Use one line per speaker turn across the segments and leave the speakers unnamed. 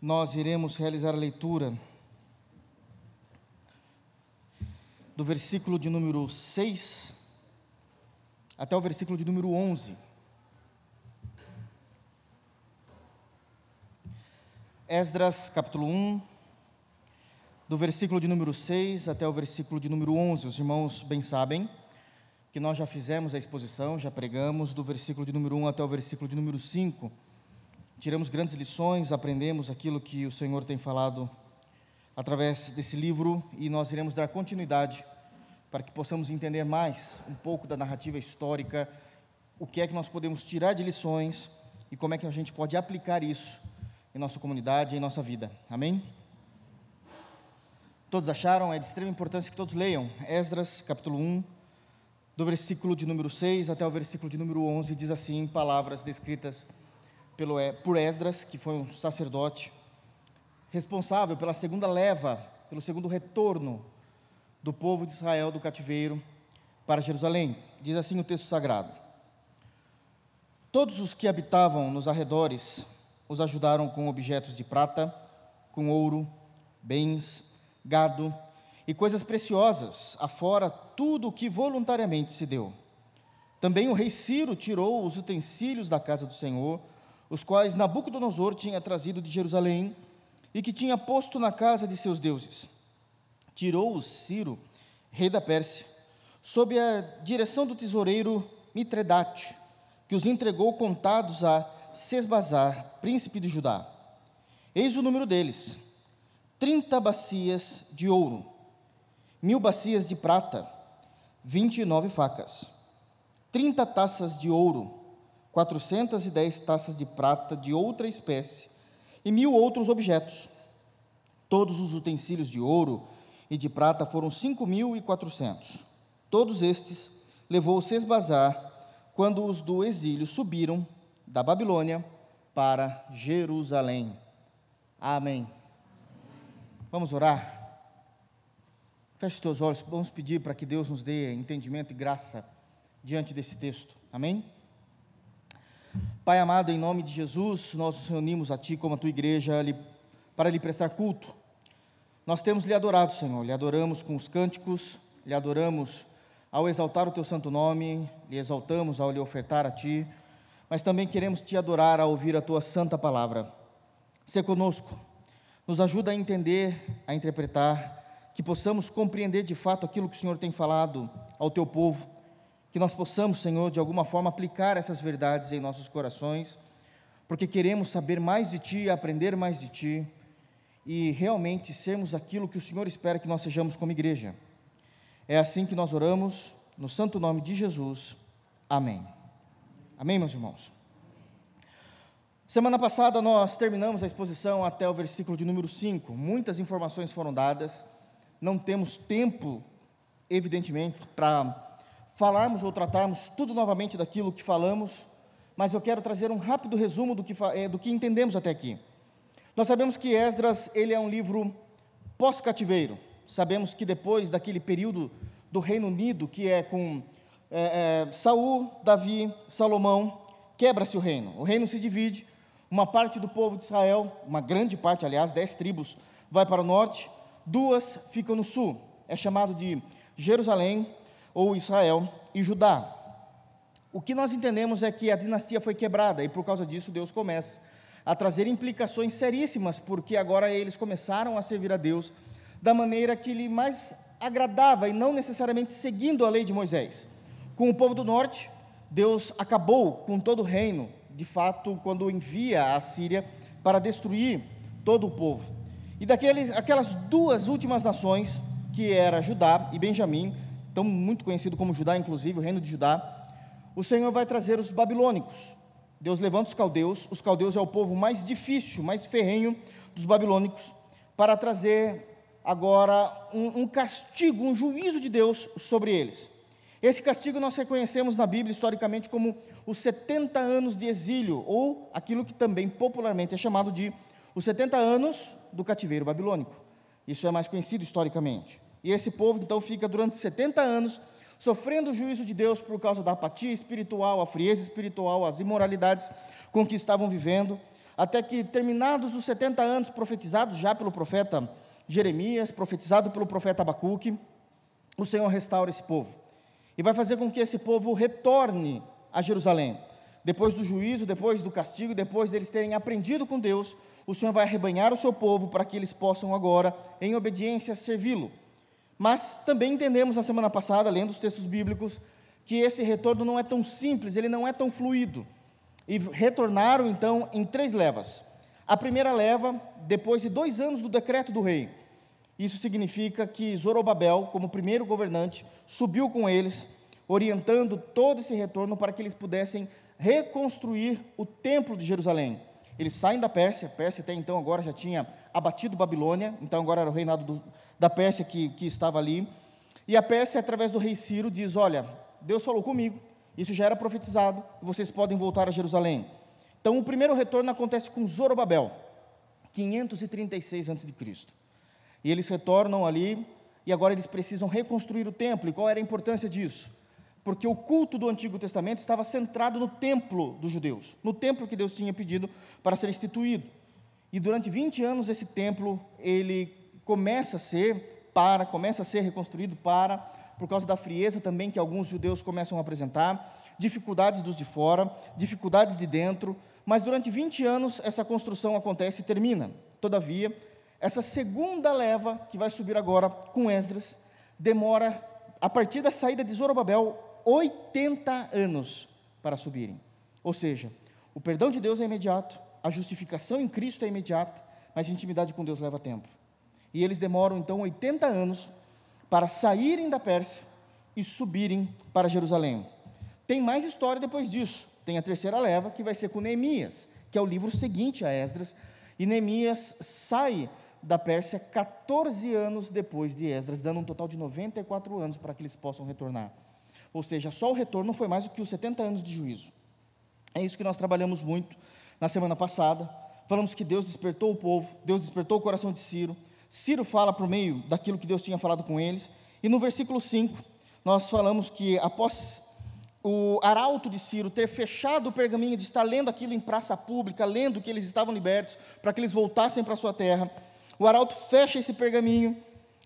nós iremos realizar a leitura do versículo de número 6 até o versículo de número 11. Esdras, capítulo 1, do versículo de número 6 até o versículo de número 11. Os irmãos bem sabem que nós já fizemos a exposição, já pregamos do versículo de número 1 até o versículo de número 5. Tiramos grandes lições, aprendemos aquilo que o Senhor tem falado através desse livro e nós iremos dar continuidade para que possamos entender mais um pouco da narrativa histórica, o que é que nós podemos tirar de lições e como é que a gente pode aplicar isso em nossa comunidade, em nossa vida. Amém? Todos acharam? É de extrema importância que todos leiam. Esdras, capítulo 1, do versículo de número 6 até o versículo de número 11, diz assim, palavras descritas pelo, por Esdras, que foi um sacerdote, responsável pela segunda leva, pelo segundo retorno do povo de Israel do cativeiro para Jerusalém. Diz assim o texto sagrado: Todos os que habitavam nos arredores os ajudaram com objetos de prata, com ouro, bens, gado e coisas preciosas, afora tudo o que voluntariamente se deu. Também o rei Ciro tirou os utensílios da casa do Senhor, os quais Nabucodonosor tinha trazido de Jerusalém e que tinha posto na casa de seus deuses. Tirou-os Ciro, rei da Pérsia, sob a direção do tesoureiro Mitredate, que os entregou contados a Sesbazar, príncipe de Judá. Eis o número deles: trinta bacias de ouro, mil bacias de prata, vinte e nove facas, trinta taças de ouro, quatrocentas e dez taças de prata de outra espécie, e mil outros objetos. Todos os utensílios de ouro e de prata foram cinco mil e quatrocentos. Todos estes levou Sesbazar quando os do exílio subiram da Babilônia para Jerusalém. Amém. Vamos orar? Feche os teus olhos, vamos pedir para que Deus nos dê entendimento e graça diante desse texto. Amém? Pai amado, em nome de Jesus, nós nos reunimos a Ti como a Tua igreja para lhe prestar culto. Nós temos lhe adorado, Senhor, lhe adoramos com os cânticos, lhe adoramos ao exaltar o Teu santo nome, lhe exaltamos ao lhe ofertar a Ti, mas também queremos Te adorar ao ouvir a Tua santa palavra. Se conosco, nos ajuda a entender, a interpretar, que possamos compreender de fato aquilo que o Senhor tem falado ao teu povo, que nós possamos, Senhor, de alguma forma aplicar essas verdades em nossos corações, porque queremos saber mais de Ti, aprender mais de Ti e realmente sermos aquilo que o Senhor espera que nós sejamos como igreja. É assim que nós oramos, no santo nome de Jesus. Amém. Amém, meus irmãos? Semana passada nós terminamos a exposição até o versículo de número 5. Muitas informações foram dadas não temos tempo, evidentemente, para falarmos ou tratarmos tudo novamente daquilo que falamos, mas eu quero trazer um rápido resumo do que, é, do que entendemos até aqui. Nós sabemos que Esdras ele é um livro pós-cativeiro. Sabemos que depois daquele período do Reino Unido, que é com é, é, Saul, Davi, Salomão, quebra-se o reino. O reino se divide. Uma parte do povo de Israel, uma grande parte, aliás, dez tribos, vai para o norte, duas ficam no sul. É chamado de Jerusalém ou Israel e Judá. O que nós entendemos é que a dinastia foi quebrada e por causa disso Deus começa a trazer implicações seríssimas, porque agora eles começaram a servir a Deus da maneira que lhe mais agradava e não necessariamente seguindo a lei de Moisés. Com o povo do norte, Deus acabou com todo o reino, de fato, quando envia a Síria para destruir todo o povo. E daqueles, aquelas duas últimas nações, que era Judá e Benjamim, tão muito conhecido como Judá, inclusive, o reino de Judá, o Senhor vai trazer os babilônicos. Deus levanta os caldeus, os caldeus é o povo mais difícil, mais ferrenho dos babilônicos, para trazer agora um, um castigo, um juízo de Deus sobre eles. Esse castigo nós reconhecemos na Bíblia historicamente como os 70 anos de exílio, ou aquilo que também popularmente é chamado de os 70 anos do cativeiro babilônico. Isso é mais conhecido historicamente. E esse povo então fica durante 70 anos sofrendo o juízo de Deus por causa da apatia espiritual, a frieza espiritual, as imoralidades com que estavam vivendo, até que, terminados os 70 anos profetizados já pelo profeta Jeremias, profetizado pelo profeta Abacuque, o Senhor restaura esse povo e vai fazer com que esse povo retorne a Jerusalém. Depois do juízo, depois do castigo, depois deles terem aprendido com Deus, o Senhor vai arrebanhar o seu povo para que eles possam agora, em obediência, servi-lo. Mas também entendemos na semana passada, lendo os textos bíblicos, que esse retorno não é tão simples, ele não é tão fluido. E retornaram então em três levas. A primeira leva, depois de dois anos do decreto do rei. Isso significa que Zorobabel, como primeiro governante, subiu com eles, orientando todo esse retorno para que eles pudessem reconstruir o templo de Jerusalém. Eles saem da Pérsia, a Pérsia até então agora já tinha abatido Babilônia, então agora era o reinado do, da Pérsia que, que estava ali. E a Pérsia, através do rei Ciro, diz: Olha, Deus falou comigo, isso já era profetizado, vocês podem voltar a Jerusalém. Então o primeiro retorno acontece com Zorobabel, 536 a.C. E eles retornam ali, e agora eles precisam reconstruir o templo. E qual era a importância disso? porque o culto do Antigo Testamento estava centrado no templo dos judeus, no templo que Deus tinha pedido para ser instituído. E durante 20 anos esse templo ele começa a ser para, começa a ser reconstruído para, por causa da frieza também que alguns judeus começam a apresentar, dificuldades dos de fora, dificuldades de dentro, mas durante 20 anos essa construção acontece e termina. Todavia, essa segunda leva que vai subir agora com Esdras demora a partir da saída de Zorobabel 80 anos para subirem. Ou seja, o perdão de Deus é imediato, a justificação em Cristo é imediata, mas a intimidade com Deus leva tempo. E eles demoram então 80 anos para saírem da Pérsia e subirem para Jerusalém. Tem mais história depois disso. Tem a terceira leva, que vai ser com Neemias, que é o livro seguinte a Esdras. E Neemias sai da Pérsia 14 anos depois de Esdras, dando um total de 94 anos para que eles possam retornar. Ou seja, só o retorno foi mais do que os 70 anos de juízo. É isso que nós trabalhamos muito na semana passada. Falamos que Deus despertou o povo, Deus despertou o coração de Ciro. Ciro fala por meio daquilo que Deus tinha falado com eles. E no versículo 5, nós falamos que após o arauto de Ciro ter fechado o pergaminho, de estar lendo aquilo em praça pública, lendo que eles estavam libertos, para que eles voltassem para a sua terra, o arauto fecha esse pergaminho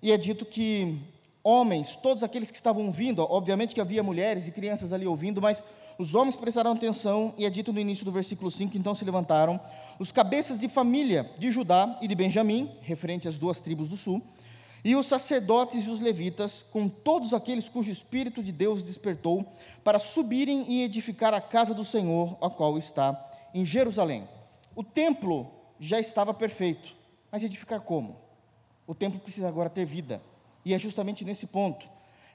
e é dito que homens, todos aqueles que estavam ouvindo, obviamente que havia mulheres e crianças ali ouvindo, mas os homens prestaram atenção, e é dito no início do versículo 5: então se levantaram os cabeças de família de Judá e de Benjamim, referente às duas tribos do sul, e os sacerdotes e os levitas, com todos aqueles cujo Espírito de Deus despertou, para subirem e edificar a casa do Senhor, a qual está em Jerusalém. O templo já estava perfeito, mas edificar como? O templo precisa agora ter vida. E é justamente nesse ponto.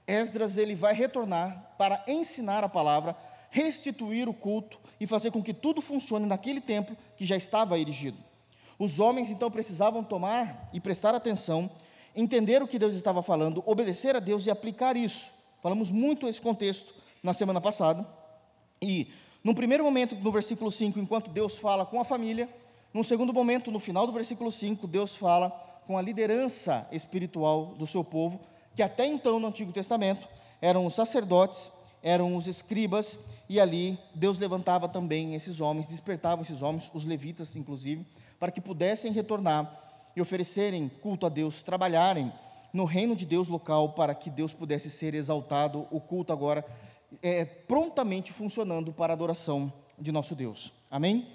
Esdras ele vai retornar para ensinar a palavra, restituir o culto e fazer com que tudo funcione naquele templo que já estava erigido. Os homens então precisavam tomar e prestar atenção, entender o que Deus estava falando, obedecer a Deus e aplicar isso. Falamos muito esse contexto na semana passada. E, no primeiro momento, no versículo 5, enquanto Deus fala com a família, num segundo momento, no final do versículo 5, Deus fala com a liderança espiritual do seu povo, que até então no Antigo Testamento eram os sacerdotes, eram os escribas, e ali Deus levantava também esses homens, despertava esses homens, os levitas inclusive, para que pudessem retornar e oferecerem culto a Deus, trabalharem no reino de Deus local para que Deus pudesse ser exaltado, o culto agora é prontamente funcionando para a adoração de nosso Deus. Amém?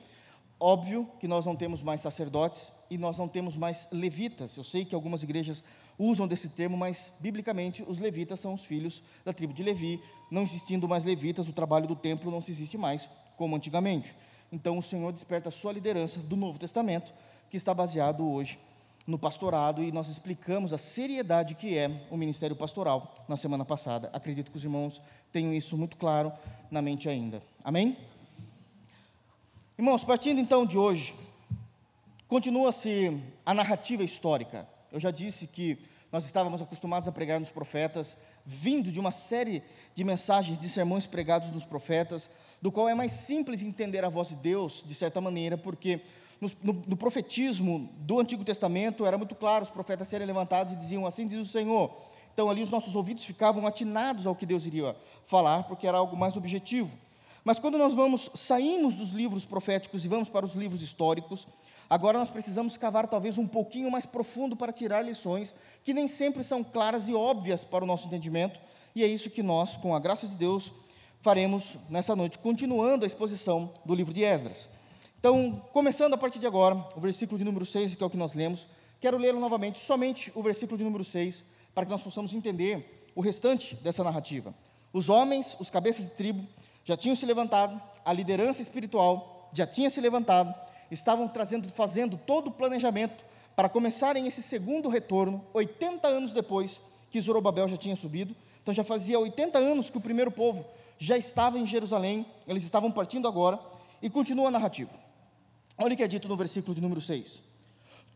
Óbvio que nós não temos mais sacerdotes e nós não temos mais levitas. Eu sei que algumas igrejas usam desse termo, mas biblicamente os levitas são os filhos da tribo de Levi. Não existindo mais levitas, o trabalho do templo não se existe mais como antigamente. Então o Senhor desperta a sua liderança do Novo Testamento, que está baseado hoje no pastorado, e nós explicamos a seriedade que é o ministério pastoral na semana passada. Acredito que os irmãos tenham isso muito claro na mente ainda. Amém? Irmãos, partindo então de hoje, continua-se a narrativa histórica. Eu já disse que nós estávamos acostumados a pregar nos profetas, vindo de uma série de mensagens, de sermões pregados nos profetas, do qual é mais simples entender a voz de Deus, de certa maneira, porque no, no, profetismo do Antigo Testamento era muito claro os profetas serem levantados e diziam assim: diz o Senhor. Então ali os nossos ouvidos ficavam atinados ao que Deus iria falar, porque era algo mais objetivo. Mas quando nós vamos, saímos dos livros proféticos e vamos para os livros históricos, agora nós precisamos cavar talvez um pouquinho mais profundo para tirar lições que nem sempre são claras e óbvias para o nosso entendimento, e é isso que nós, com a graça de Deus, faremos nessa noite, continuando a exposição do livro de Esdras. Então, começando a partir de agora, o versículo de número 6, que é o que nós lemos, quero lê-lo novamente, somente o versículo de número 6, para que nós possamos entender o restante dessa narrativa. Os homens, os cabeças de tribo, já tinham se levantado, a liderança espiritual já tinha se levantado, estavam trazendo, fazendo todo o planejamento para começarem esse segundo retorno, 80 anos depois que Zorobabel já tinha subido. Então já fazia 80 anos que o primeiro povo já estava em Jerusalém, eles estavam partindo agora, e continua a narrativa. Olha o que é dito no versículo de número 6.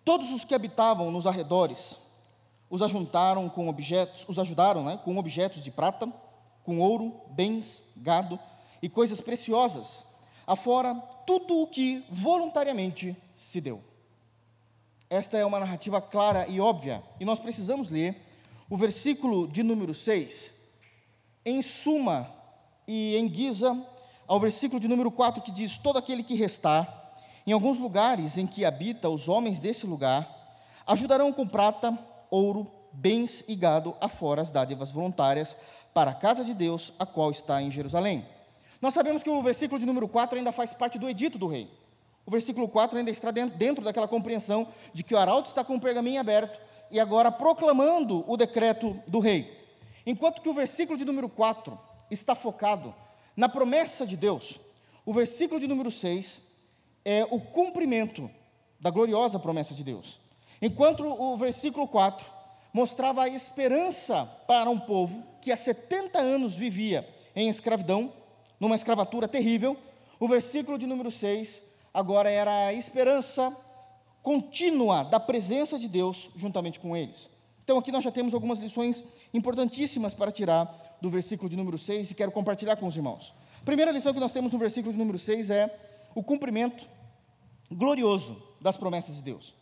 Todos os que habitavam nos arredores os ajuntaram com objetos, os ajudaram né, com objetos de prata, com ouro, bens, gado e coisas preciosas, afora tudo o que voluntariamente se deu. Esta é uma narrativa clara e óbvia, e nós precisamos ler o versículo de número 6, em suma e em guisa ao versículo de número 4 que diz: Todo aquele que restar, em alguns lugares em que habita os homens desse lugar, ajudarão com prata, ouro, bens e gado, afora as dádivas voluntárias, para a casa de Deus, a qual está em Jerusalém. Nós sabemos que o versículo de número 4 ainda faz parte do edito do rei. O versículo 4 ainda está dentro daquela compreensão de que o arauto está com o pergaminho aberto e agora proclamando o decreto do rei. Enquanto que o versículo de número 4 está focado na promessa de Deus, o versículo de número 6 é o cumprimento da gloriosa promessa de Deus. Enquanto o versículo 4 mostrava a esperança para um povo que há 70 anos vivia em escravidão, numa escravatura terrível. O versículo de número 6 agora era a esperança contínua da presença de Deus juntamente com eles. Então aqui nós já temos algumas lições importantíssimas para tirar do versículo de número 6 e quero compartilhar com os irmãos. A primeira lição que nós temos no versículo de número 6 é o cumprimento glorioso das promessas de Deus.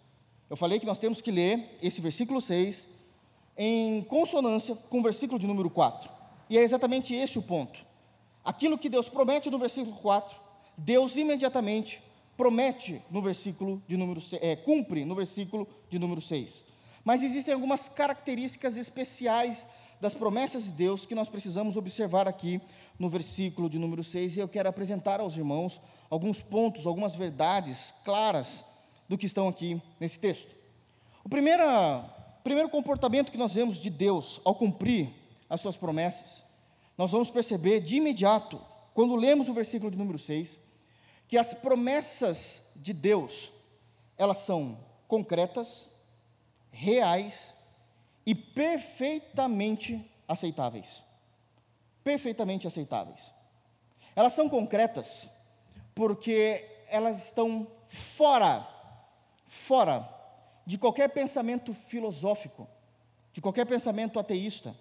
Eu falei que nós temos que ler esse versículo 6 em consonância com o versículo de número 4. E é exatamente esse o ponto. Aquilo que Deus promete no versículo 4, Deus imediatamente promete no versículo de número é, cumpre no versículo de número 6. Mas existem algumas características especiais das promessas de Deus que nós precisamos observar aqui no versículo de número 6 e eu quero apresentar aos irmãos alguns pontos, algumas verdades claras do que estão aqui nesse texto. O primeira primeiro comportamento que nós vemos de Deus ao cumprir as suas promessas, nós vamos perceber de imediato, quando lemos o versículo de número 6, que as promessas de Deus, elas são concretas, reais e perfeitamente aceitáveis. Perfeitamente aceitáveis. Elas são concretas porque elas estão fora, fora de qualquer pensamento filosófico, de qualquer pensamento ateísta.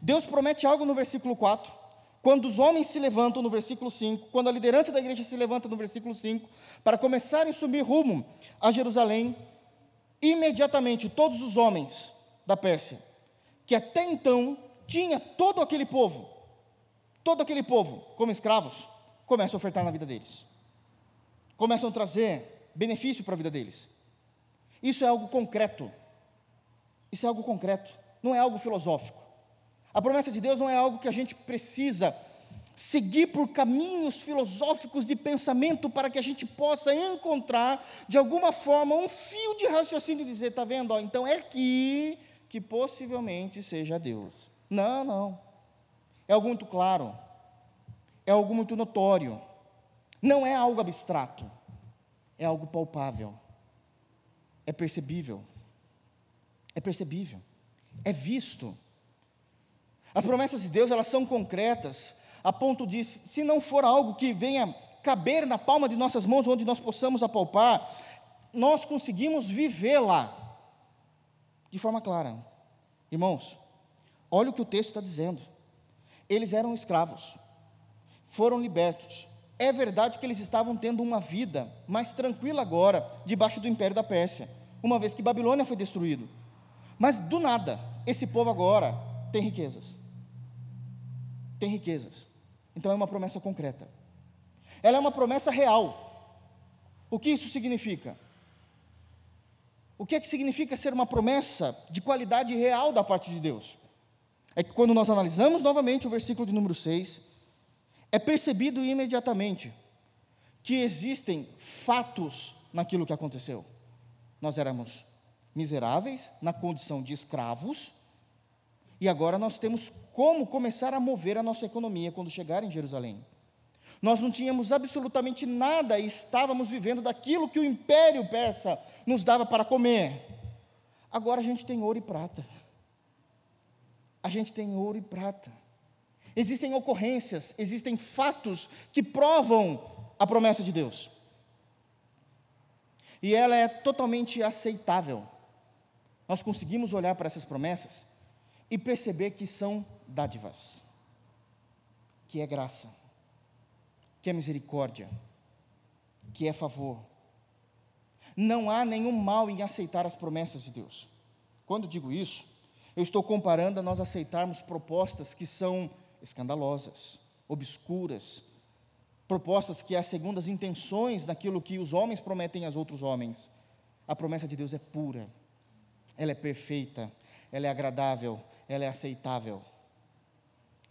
Deus promete algo no versículo 4, quando os homens se levantam no versículo 5, quando a liderança da igreja se levanta no versículo 5, para começarem a subir rumo a Jerusalém, imediatamente todos os homens da Pérsia, que até então tinha todo aquele povo, todo aquele povo como escravos, começam a ofertar na vida deles, começam a trazer benefício para a vida deles. Isso é algo concreto. Isso é algo concreto, não é algo filosófico. A promessa de Deus não é algo que a gente precisa seguir por caminhos filosóficos de pensamento para que a gente possa encontrar, de alguma forma, um fio de raciocínio e dizer: está vendo? Ó, então é aqui que possivelmente seja Deus. Não, não. É algo muito claro, é algo muito notório, não é algo abstrato, é algo palpável é percebível. É percebível. É visto. As promessas de Deus, elas são concretas, a ponto de, se não for algo que venha caber na palma de nossas mãos, onde nós possamos apalpar, nós conseguimos vivê-la de forma clara. Irmãos, olha o que o texto está dizendo. Eles eram escravos, foram libertos, é verdade que eles estavam tendo uma vida mais tranquila agora, debaixo do império da Pérsia, uma vez que Babilônia foi destruído. Mas do nada, esse povo agora tem riquezas. Tem riquezas. Então é uma promessa concreta. ela é uma promessa real. O que isso significa? O que é que significa ser uma promessa de qualidade real da parte de Deus? É que quando nós analisamos novamente o versículo de número 6, é percebido imediatamente que existem fatos naquilo que aconteceu. Nós éramos miseráveis, na condição de escravos, e agora nós temos como começar a mover a nossa economia quando chegar em Jerusalém. Nós não tínhamos absolutamente nada e estávamos vivendo daquilo que o império persa nos dava para comer. Agora a gente tem ouro e prata. A gente tem ouro e prata. Existem ocorrências, existem fatos que provam a promessa de Deus. E ela é totalmente aceitável. Nós conseguimos olhar para essas promessas e perceber que são dádivas, que é graça, que é misericórdia, que é favor. Não há nenhum mal em aceitar as promessas de Deus. Quando digo isso, eu estou comparando a nós aceitarmos propostas que são escandalosas, obscuras, propostas que há segundas intenções naquilo que os homens prometem aos outros homens. A promessa de Deus é pura, ela é perfeita, ela é agradável, ela é aceitável.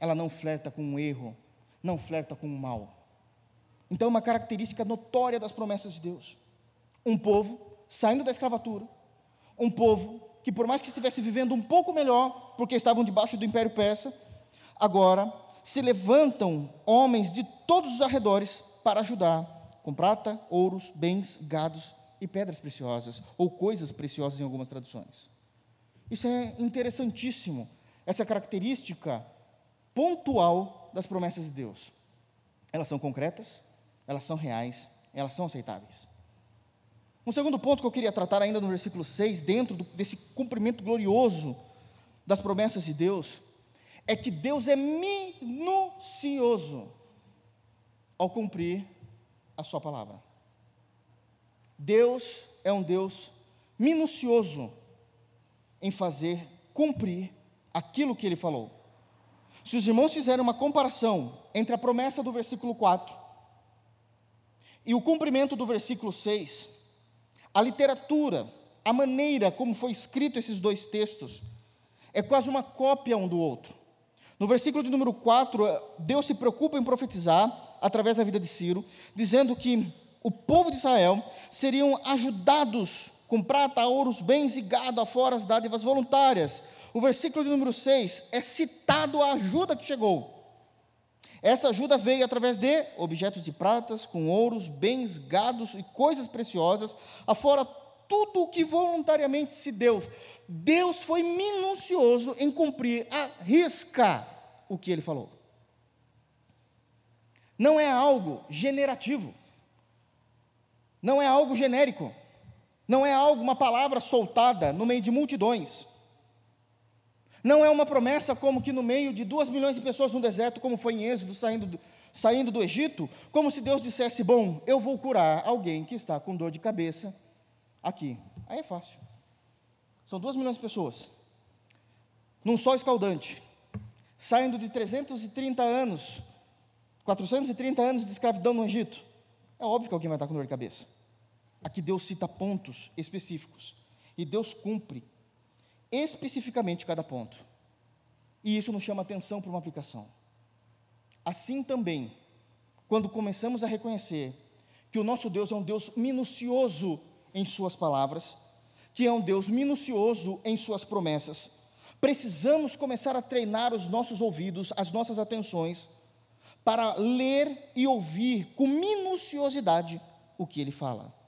Ela não flerta com o erro, não flerta com o mal. Então, é uma característica notória das promessas de Deus. Um povo saindo da escravatura, um povo que, por mais que estivesse vivendo um pouco melhor, porque estavam debaixo do Império Persa, agora se levantam homens de todos os arredores para ajudar, com prata, ouros, bens, gados e pedras preciosas, ou coisas preciosas em algumas traduções. Isso é interessantíssimo, essa característica pontual das promessas de Deus. Elas são concretas, elas são reais, elas são aceitáveis. Um segundo ponto que eu queria tratar ainda no versículo 6, dentro do, desse cumprimento glorioso das promessas de Deus, é que Deus é minucioso ao cumprir a Sua palavra. Deus é um Deus minucioso em fazer cumprir aquilo que Ele falou. Se os irmãos fizerem uma comparação entre a promessa do versículo 4 e o cumprimento do versículo 6, a literatura, a maneira como foi escrito esses dois textos, é quase uma cópia um do outro. No versículo de número 4, Deus se preocupa em profetizar, através da vida de Ciro, dizendo que o povo de Israel seriam ajudados com prata, ouros, bens e gado, afora as dádivas voluntárias. O versículo de número 6 é citado a ajuda que chegou. Essa ajuda veio através de objetos de pratas, com ouros, bens, gados e coisas preciosas, afora tudo o que voluntariamente se deu. Deus foi minucioso em cumprir a risca o que ele falou. Não é algo generativo, não é algo genérico, não é algo, uma palavra soltada no meio de multidões. Não é uma promessa como que no meio de duas milhões de pessoas no deserto, como foi em Êxodo, saindo do, saindo do Egito, como se Deus dissesse: Bom, eu vou curar alguém que está com dor de cabeça aqui. Aí é fácil. São duas milhões de pessoas, num sol escaldante, saindo de 330 anos, 430 anos de escravidão no Egito. É óbvio que alguém vai estar com dor de cabeça. Aqui Deus cita pontos específicos. E Deus cumpre especificamente cada ponto. E isso nos chama atenção para uma aplicação. Assim também, quando começamos a reconhecer que o nosso Deus é um Deus minucioso em Suas palavras, que é um Deus minucioso em Suas promessas, precisamos começar a treinar os nossos ouvidos, as nossas atenções, para ler e ouvir com minuciosidade o que Ele fala.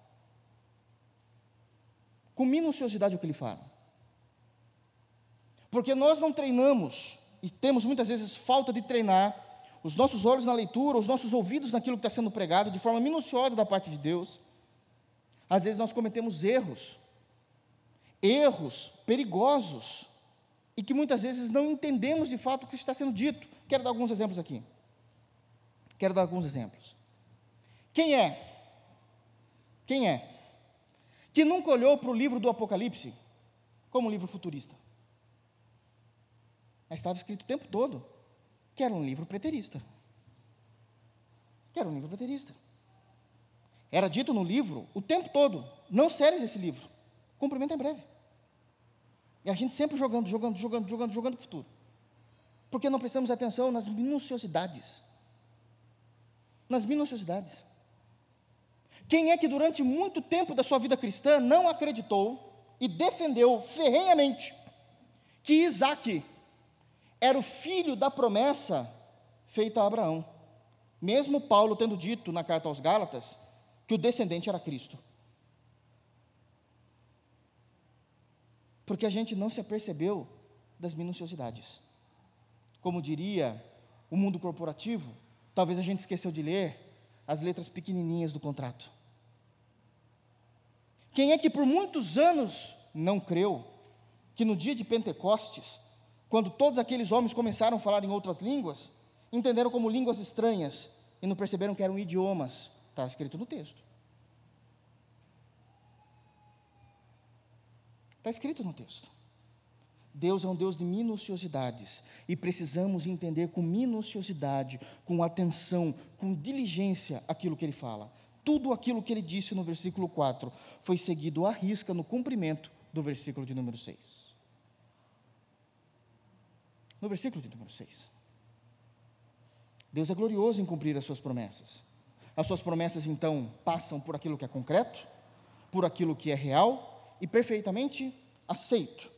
Com minuciosidade o que Ele fala. Porque nós não treinamos, e temos muitas vezes falta de treinar, os nossos olhos na leitura, os nossos ouvidos naquilo que está sendo pregado, de forma minuciosa da parte de Deus. Às vezes nós cometemos erros, erros perigosos, e que muitas vezes não entendemos de fato o que está sendo dito. Quero dar alguns exemplos aqui. Quero dar alguns exemplos. Quem é? Quem é? Que nunca olhou para o livro do Apocalipse como um livro futurista? Mas estava escrito o tempo todo que era um livro preterista. que era um livro baterista. Era dito no livro o tempo todo: não seres esse livro, cumprimento em breve. E a gente sempre jogando, jogando, jogando, jogando, jogando o futuro. Porque não prestamos atenção nas minuciosidades. Nas minuciosidades. Quem é que durante muito tempo da sua vida cristã não acreditou e defendeu ferrenhamente que Isaac era o filho da promessa feita a Abraão? Mesmo Paulo tendo dito na carta aos Gálatas que o descendente era Cristo. Porque a gente não se apercebeu das minuciosidades. Como diria o mundo corporativo, talvez a gente esqueceu de ler as letras pequenininhas do contrato. Quem é que por muitos anos não creu que no dia de Pentecostes, quando todos aqueles homens começaram a falar em outras línguas, entenderam como línguas estranhas e não perceberam que eram idiomas? Está escrito no texto. Está escrito no texto. Deus é um Deus de minuciosidades e precisamos entender com minuciosidade, com atenção, com diligência aquilo que ele fala. Tudo aquilo que ele disse no versículo 4 foi seguido à risca no cumprimento do versículo de número 6. No versículo de número 6. Deus é glorioso em cumprir as suas promessas. As suas promessas, então, passam por aquilo que é concreto, por aquilo que é real e perfeitamente aceito.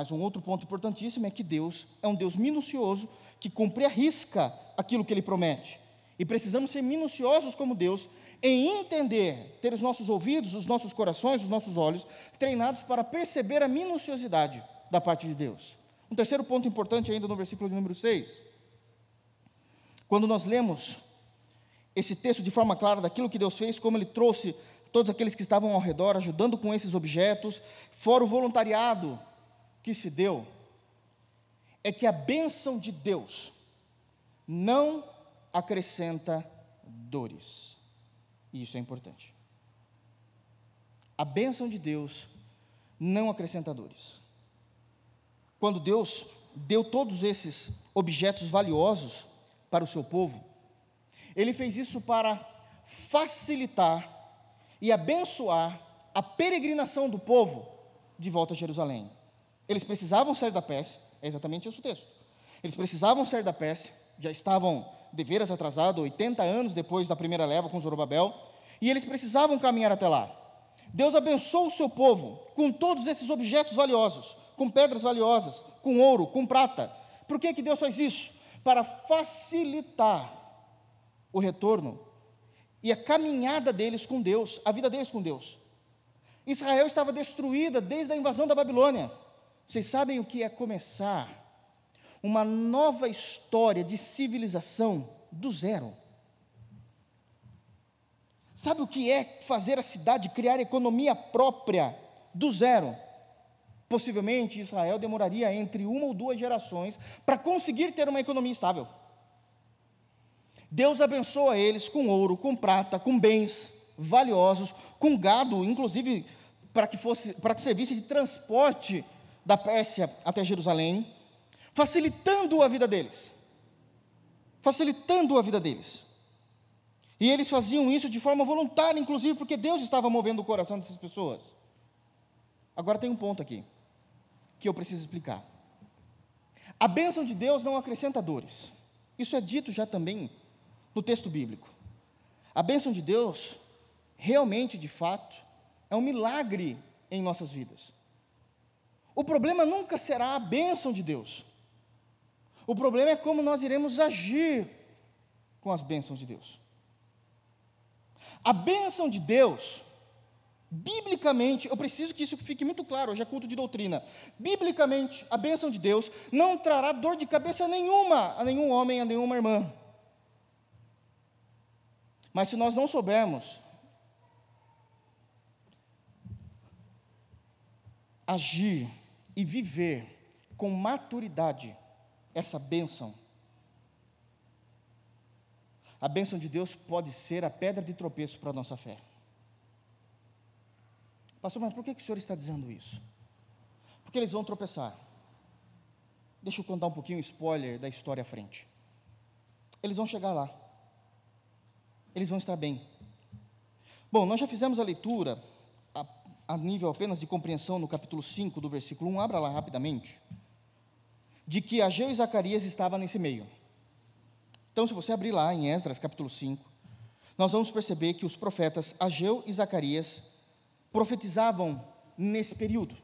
Mas um outro ponto importantíssimo é que Deus é um Deus minucioso que cumpre a risca aquilo que ele promete. E precisamos ser minuciosos como Deus em entender, ter os nossos ouvidos, os nossos corações, os nossos olhos treinados para perceber a minuciosidade da parte de Deus. Um terceiro ponto importante ainda no versículo de número 6. Quando nós lemos esse texto de forma clara daquilo que Deus fez, como ele trouxe todos aqueles que estavam ao redor, ajudando com esses objetos, fora o voluntariado que se deu, é que a bênção de Deus não acrescenta dores. E isso é importante. A bênção de Deus não acrescenta dores. Quando Deus deu todos esses objetos valiosos para o seu povo, Ele fez isso para facilitar e abençoar a peregrinação do povo de volta a Jerusalém. Eles precisavam sair da Pérsia, é exatamente esse o texto. Eles precisavam sair da Pérsia, já estavam deveras atrasado, 80 anos depois da primeira leva com Zorobabel, e eles precisavam caminhar até lá. Deus abençoou o seu povo com todos esses objetos valiosos, com pedras valiosas, com ouro, com prata. Por que, que Deus faz isso? Para facilitar o retorno e a caminhada deles com Deus, a vida deles com Deus. Israel estava destruída desde a invasão da Babilônia. Vocês sabem o que é começar uma nova história de civilização do zero. Sabe o que é fazer a cidade criar economia própria do zero? Possivelmente Israel demoraria entre uma ou duas gerações para conseguir ter uma economia estável. Deus abençoa eles com ouro, com prata, com bens valiosos, com gado, inclusive para que fosse para que servisse de transporte da Pérsia até Jerusalém facilitando a vida deles. Facilitando a vida deles. E eles faziam isso de forma voluntária, inclusive porque Deus estava movendo o coração dessas pessoas. Agora tem um ponto aqui, que eu preciso explicar. A bênção de Deus não acrescenta dores. Isso é dito já também no texto bíblico. A bênção de Deus, realmente, de fato, é um milagre em nossas vidas. O problema nunca será a bênção de Deus. O problema é como nós iremos agir com as bênçãos de Deus. A bênção de Deus, biblicamente, eu preciso que isso fique muito claro, hoje é culto de doutrina. Biblicamente, a bênção de Deus não trará dor de cabeça nenhuma a nenhum homem, a nenhuma irmã. Mas se nós não soubermos agir e viver com maturidade essa bênção. A bênção de Deus pode ser a pedra de tropeço para a nossa fé. Pastor, mas por que, o senhor está dizendo isso? Porque eles vão tropeçar. Deixa eu contar um pouquinho o spoiler da história à frente. Eles vão chegar lá. eles vão estar bem. Bom, nós já fizemos a leitura a, nível apenas de compreensão no capítulo 5 do versículo 1, abra lá rapidamente, de que Ageu e Zacarias estavam nesse meio. Então, se você abrir lá em Esdras capítulo 5, nós vamos perceber que os profetas Ageu e Zacarias profetizavam nesse período.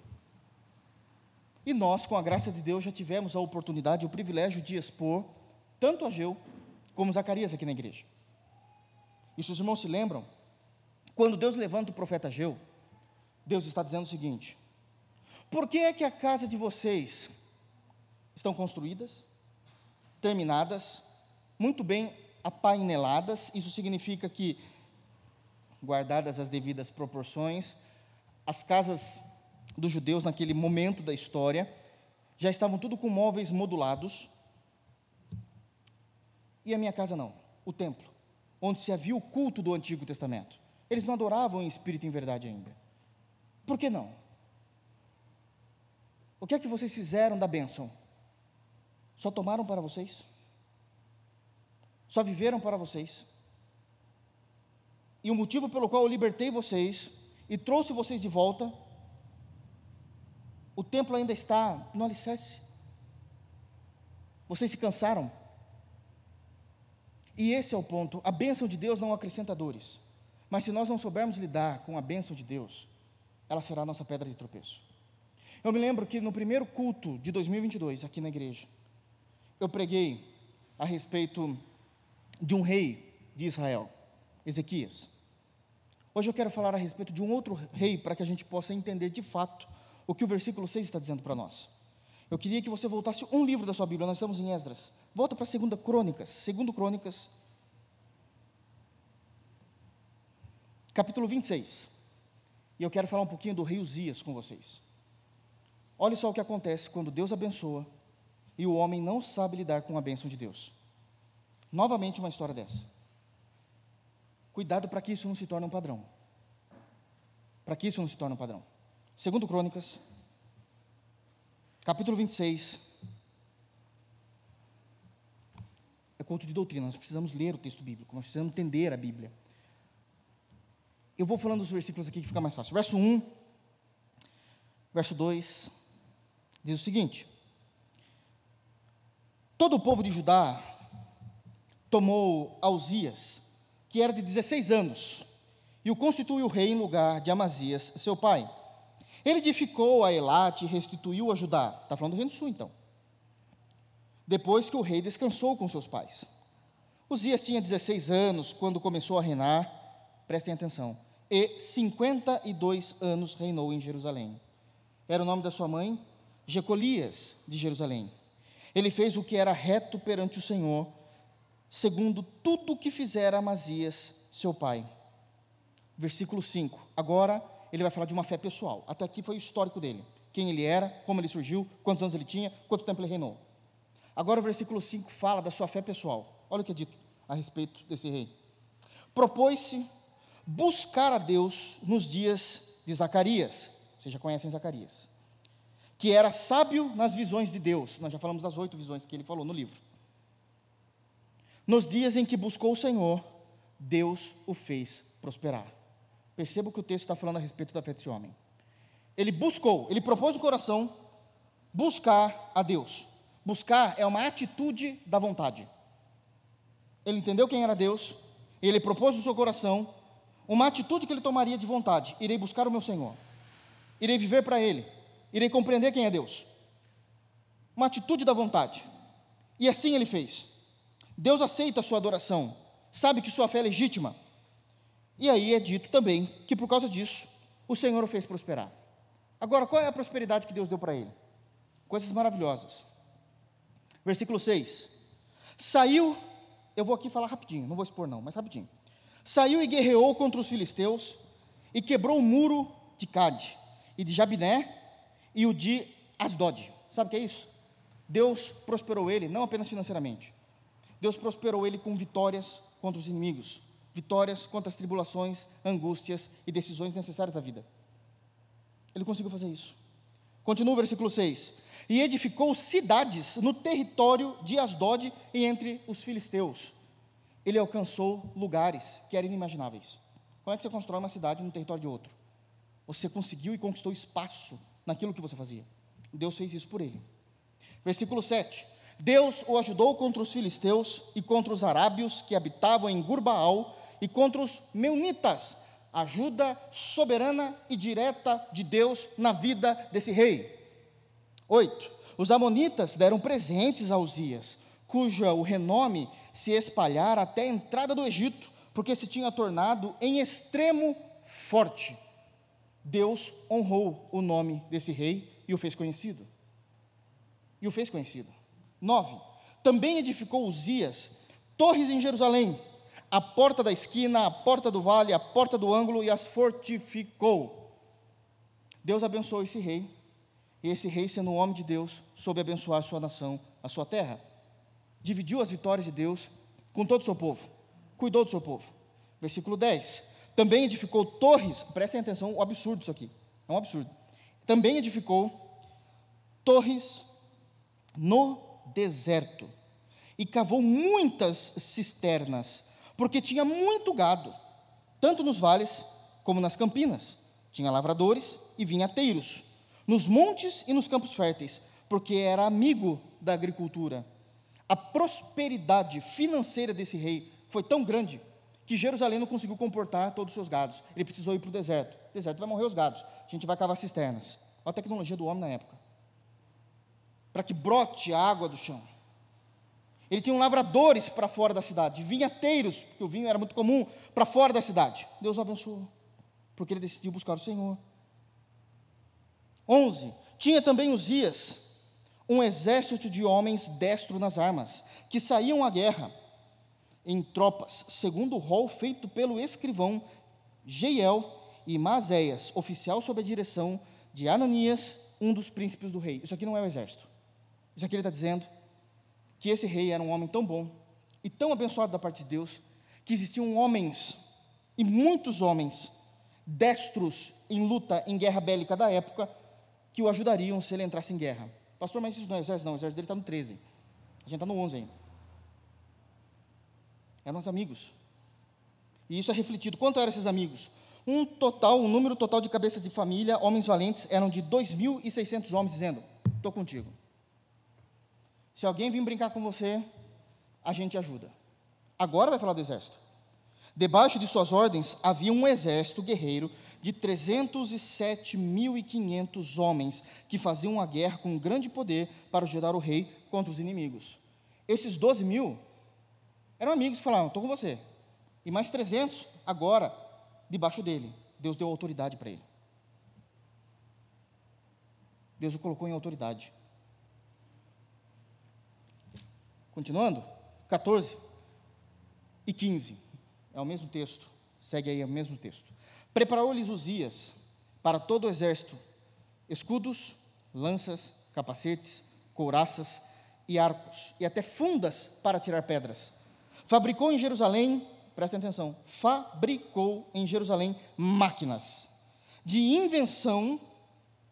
E nós, com a graça de Deus, já tivemos a oportunidade, o privilégio de expor tanto Ageu como Zacarias aqui na igreja. E se os irmãos se lembram, quando Deus levanta o profeta Ageu, Deus está dizendo o seguinte: Por que é que a casa de vocês estão construídas, terminadas, muito bem apaineladas? Isso significa que, guardadas as devidas proporções, as casas dos judeus naquele momento da história já estavam tudo com móveis modulados. E a minha casa não, o templo, onde se havia o culto do Antigo Testamento. Eles não adoravam em espírito e em verdade ainda. Por que não? O que é que vocês fizeram da bênção? Só tomaram para vocês? Só viveram para vocês? E o motivo pelo qual eu libertei vocês e trouxe vocês de volta o templo ainda está no alicerce. Vocês se cansaram. E esse é o ponto. A bênção de Deus não acrescenta dores. Mas se nós não soubermos lidar com a bênção de Deus, ela será a nossa pedra de tropeço. Eu me lembro que no primeiro culto de 2022, aqui na igreja, eu preguei a respeito de um rei de Israel, Ezequias. Hoje eu quero falar a respeito de um outro rei para que a gente possa entender de fato o que o versículo 6 está dizendo para nós. Eu queria que você voltasse um livro da sua Bíblia, nós estamos em Esdras. Volta para 2 Crônicas, 2 Crônicas, capítulo 26. E eu quero falar um pouquinho do rei Uzias com vocês. Olha só o que acontece quando Deus abençoa e o homem não sabe lidar com a bênção de Deus. Novamente uma história dessa. Cuidado para que isso não se torne um padrão. Para que isso não se torne um padrão. Segundo Crônicas, capítulo 26. É culto de doutrina, nós precisamos ler o texto bíblico, nós precisamos entender a Bíblia. Eu vou falando os versículos aqui que fica mais fácil. Verso 1, verso 2, diz o seguinte: Todo o povo de Judá tomou Ausias, que era de 16 anos, e o constituiu rei em lugar de Amazias, seu pai. Ele edificou a Elate e restituiu a Judá. Está falando do Reino do Sul, então. Depois que o rei descansou com seus pais. Uzias tinha 16 anos quando começou a reinar, prestem atenção, e 52 anos reinou em Jerusalém. Era o nome da sua mãe, Jecolias de Jerusalém. Ele fez o que era reto perante o Senhor, segundo tudo o que fizera Amazias, seu pai. Versículo 5. Agora ele vai falar de uma fé pessoal. Até aqui foi o histórico dele. Quem ele era, como ele surgiu, quantos anos ele tinha, quanto tempo ele reinou. Agora o versículo 5 fala da sua fé pessoal. Olha o que é dito a respeito desse rei. Propôs-se buscar a Deus nos dias de Zacarias. Vocês já conhecem Zacarias. Que era sábio nas visões de Deus. Nós já falamos das oito visões que ele falou no livro. Nos dias em que buscou o Senhor, Deus o fez prosperar. Perceba que o texto está falando a respeito da fé desse homem. Ele buscou, ele propôs no coração buscar a Deus. Buscar é uma atitude da vontade. Ele entendeu quem era Deus, ele propôs no seu coração uma atitude que ele tomaria de vontade: irei buscar o meu Senhor, irei viver para Ele, irei compreender quem é Deus. Uma atitude da vontade. E assim ele fez. Deus aceita a sua adoração, sabe que sua fé é legítima e aí é dito também que por causa disso o Senhor o fez prosperar. Agora, qual é a prosperidade que Deus deu para ele? Coisas maravilhosas. Versículo 6. Saiu, eu vou aqui falar rapidinho, não vou expor não, mas rapidinho. Saiu e guerreou contra os filisteus e quebrou o muro de Cade e de Jabiné e o de Asdod. Sabe o que é isso? Deus prosperou ele, não apenas financeiramente. Deus prosperou ele com vitórias contra os inimigos vitórias contra as tribulações, angústias e decisões necessárias da vida. Ele conseguiu fazer isso. Continua o versículo 6. E edificou cidades no território de Asdod e entre os filisteus. Ele alcançou lugares que eram inimagináveis. Como é que você constrói uma cidade no território de outro? Você conseguiu e conquistou espaço naquilo que você fazia. Deus fez isso por ele. Versículo 7. Deus o ajudou contra os filisteus e contra os arábios que habitavam em Gurbaal e contra os meunitas. Ajuda soberana e direta de Deus na vida desse rei. 8. Os amonitas deram presentes a Uzias, cuja o renome se espalhara até a entrada do Egito, porque se tinha tornado em extremo forte. Deus honrou o nome desse rei e o fez conhecido. E o fez conhecido. 9. Também edificou Uzias torres em Jerusalém, a porta da esquina, a porta do vale, a porta do ângulo e as fortificou. Deus abençoou esse rei, e esse rei, sendo um homem de Deus, soube abençoar a sua nação, a sua terra. Dividiu as vitórias de Deus com todo o seu povo, cuidou do seu povo. Versículo 10. Também edificou torres, prestem atenção, o absurdo isso aqui, é um absurdo. Também edificou torres no deserto e cavou muitas cisternas, porque tinha muito gado, tanto nos vales como nas campinas. Tinha lavradores e vinhateiros, nos montes e nos campos férteis, porque era amigo da agricultura. A prosperidade financeira desse rei foi tão grande que Jerusalém não conseguiu comportar todos os seus gados. Ele precisou ir para o deserto. deserto vai morrer os gados. A gente vai cavar cisternas. Olha a tecnologia do homem na época para que brote a água do chão. Ele tinha lavradores para fora da cidade, vinhateiros, porque o vinho era muito comum, para fora da cidade. Deus o abençoou, porque ele decidiu buscar o Senhor. 11. Tinha também Uzias, um exército de homens destro nas armas, que saíam à guerra em tropas, segundo o rol feito pelo escrivão Jeiel e Mazéias, oficial sob a direção de Ananias, um dos príncipes do rei. Isso aqui não é o exército. Isso aqui ele está dizendo que esse rei era um homem tão bom e tão abençoado da parte de Deus, que existiam homens, e muitos homens, destros em luta, em guerra bélica da época, que o ajudariam se ele entrasse em guerra. Pastor, mas isso não é exército? Não, o exército dele está no 13. A gente está no 11 ainda. Eram os amigos. E isso é refletido. Quanto eram esses amigos? Um total, um número total de cabeças de família, homens valentes, eram de 2.600 homens, dizendo: Estou contigo. Se alguém vir brincar com você, a gente ajuda. Agora vai falar do exército. Debaixo de suas ordens havia um exército guerreiro de 307.500 homens que faziam a guerra com grande poder para ajudar o rei contra os inimigos. Esses 12 mil eram amigos que falavam: Estou com você. E mais 300 agora debaixo dele. Deus deu autoridade para ele. Deus o colocou em autoridade. Continuando, 14 e 15, é o mesmo texto, segue aí o mesmo texto. Preparou-lhes Uzias para todo o exército escudos, lanças, capacetes, couraças e arcos, e até fundas para tirar pedras. Fabricou em Jerusalém, prestem atenção, fabricou em Jerusalém máquinas de invenção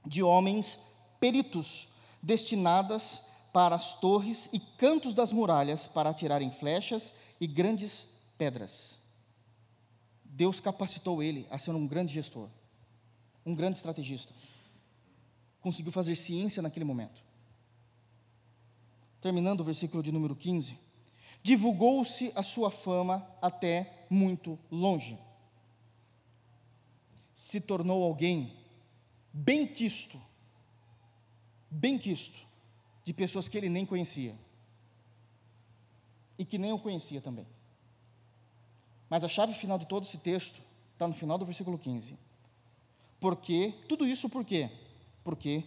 de homens peritos, destinadas para as torres e cantos das muralhas para atirarem flechas e grandes pedras. Deus capacitou ele a ser um grande gestor, um grande estrategista. Conseguiu fazer ciência naquele momento. Terminando o versículo de número 15. Divulgou-se a sua fama até muito longe. Se tornou alguém bem quisto, bem quisto de pessoas que ele nem conhecia. E que nem eu conhecia também. Mas a chave final de todo esse texto está no final do versículo 15. Porque, tudo isso por quê? Porque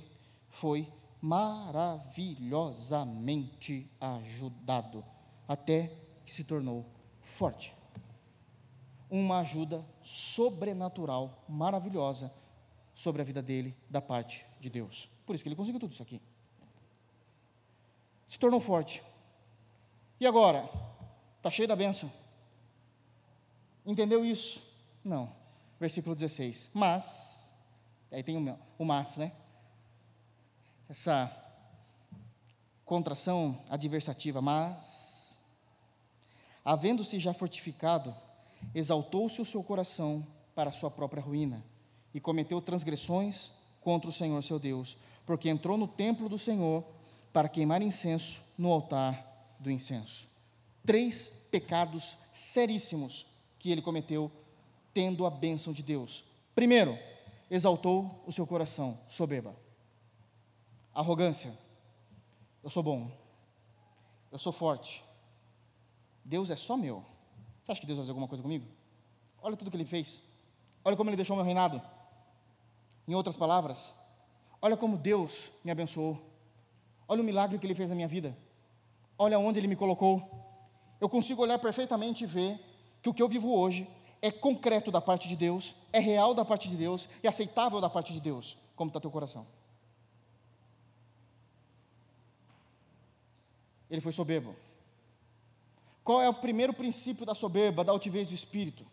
foi maravilhosamente ajudado, até que se tornou forte. Uma ajuda sobrenatural, maravilhosa, sobre a vida dele, da parte de Deus. Por isso que ele conseguiu tudo isso aqui se tornou forte. E agora? Está cheio da bênção. Entendeu isso? Não. Versículo 16. Mas, aí tem o, o mas, né? Essa contração adversativa, mas. havendo-se já fortificado, exaltou-se o seu coração para a sua própria ruína e cometeu transgressões contra o Senhor seu Deus, porque entrou no templo do Senhor para queimar incenso no altar do incenso. Três pecados seríssimos que ele cometeu, tendo a bênção de Deus. Primeiro, exaltou o seu coração, soberba. Arrogância. Eu sou bom. Eu sou forte. Deus é só meu. Você acha que Deus vai fazer alguma coisa comigo? Olha tudo que ele fez. Olha como ele deixou meu reinado. Em outras palavras, olha como Deus me abençoou. Olha o milagre que ele fez na minha vida. Olha onde ele me colocou. Eu consigo olhar perfeitamente e ver que o que eu vivo hoje é concreto da parte de Deus, é real da parte de Deus e aceitável da parte de Deus. Como está teu coração? Ele foi soberbo. Qual é o primeiro princípio da soberba, da altivez do espírito?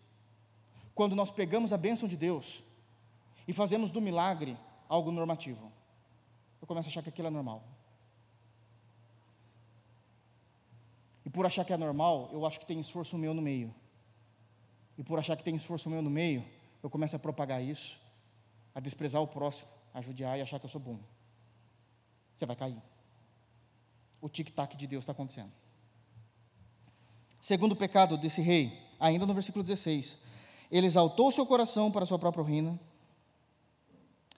Quando nós pegamos a bênção de Deus e fazemos do milagre algo normativo. Eu começo a achar que aquilo é normal. E por achar que é normal, eu acho que tem esforço meu no meio. E por achar que tem esforço meu no meio, eu começo a propagar isso, a desprezar o próximo, a judiar e achar que eu sou bom. Você vai cair. O tic-tac de Deus está acontecendo. Segundo pecado desse rei, ainda no versículo 16, ele exaltou seu coração para sua própria ruína.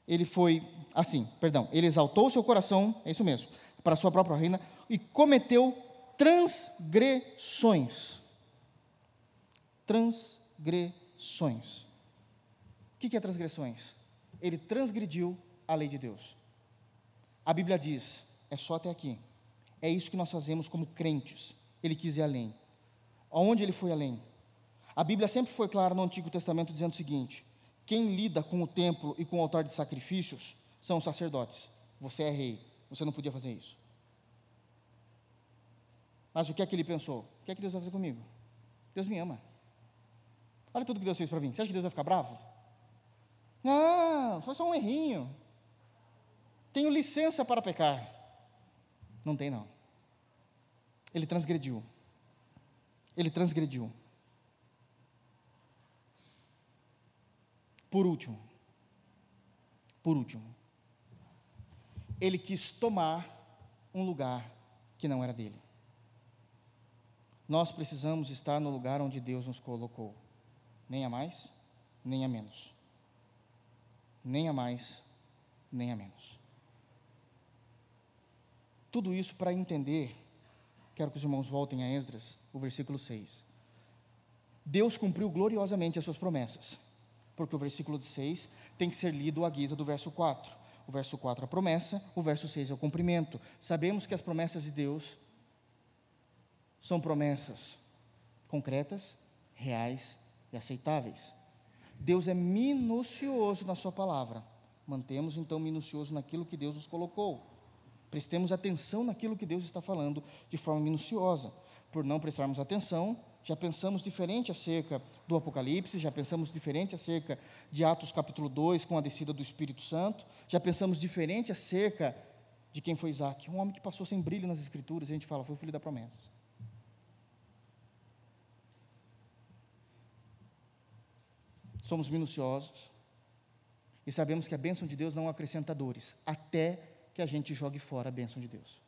Ele foi, assim, perdão, ele exaltou seu coração, é isso mesmo, para sua própria ruína e cometeu transgressões. Transgressões. O que é transgressões? Ele transgrediu a lei de Deus. A Bíblia diz, é só até aqui. É isso que nós fazemos como crentes. Ele quis ir além. Aonde ele foi além? A Bíblia sempre foi clara no Antigo Testamento dizendo o seguinte: quem lida com o templo e com o altar de sacrifícios são os sacerdotes. Você é rei, você não podia fazer isso. Mas o que é que ele pensou? O que é que Deus vai fazer comigo? Deus me ama. Olha tudo que Deus fez para mim. Você acha que Deus vai ficar bravo? Não, foi só um errinho. Tenho licença para pecar. Não tem, não. Ele transgrediu. Ele transgrediu. Por último, por último, ele quis tomar um lugar que não era dele. Nós precisamos estar no lugar onde Deus nos colocou, nem a mais, nem a menos. Nem a mais, nem a menos. Tudo isso para entender, quero que os irmãos voltem a Esdras, o versículo 6. Deus cumpriu gloriosamente as suas promessas porque o versículo 6 tem que ser lido à guisa do verso 4. O verso 4 é a promessa, o verso 6 é o cumprimento. Sabemos que as promessas de Deus são promessas concretas, reais e aceitáveis. Deus é minucioso na Sua palavra. Mantemos então minucioso naquilo que Deus nos colocou. Prestemos atenção naquilo que Deus está falando de forma minuciosa. Por não prestarmos atenção, já pensamos diferente acerca do Apocalipse, já pensamos diferente acerca de Atos capítulo 2, com a descida do Espírito Santo, já pensamos diferente acerca de quem foi Isaac, um homem que passou sem brilho nas Escrituras, e a gente fala, foi o filho da promessa. Somos minuciosos e sabemos que a bênção de Deus não acrescenta dores, até que a gente jogue fora a bênção de Deus.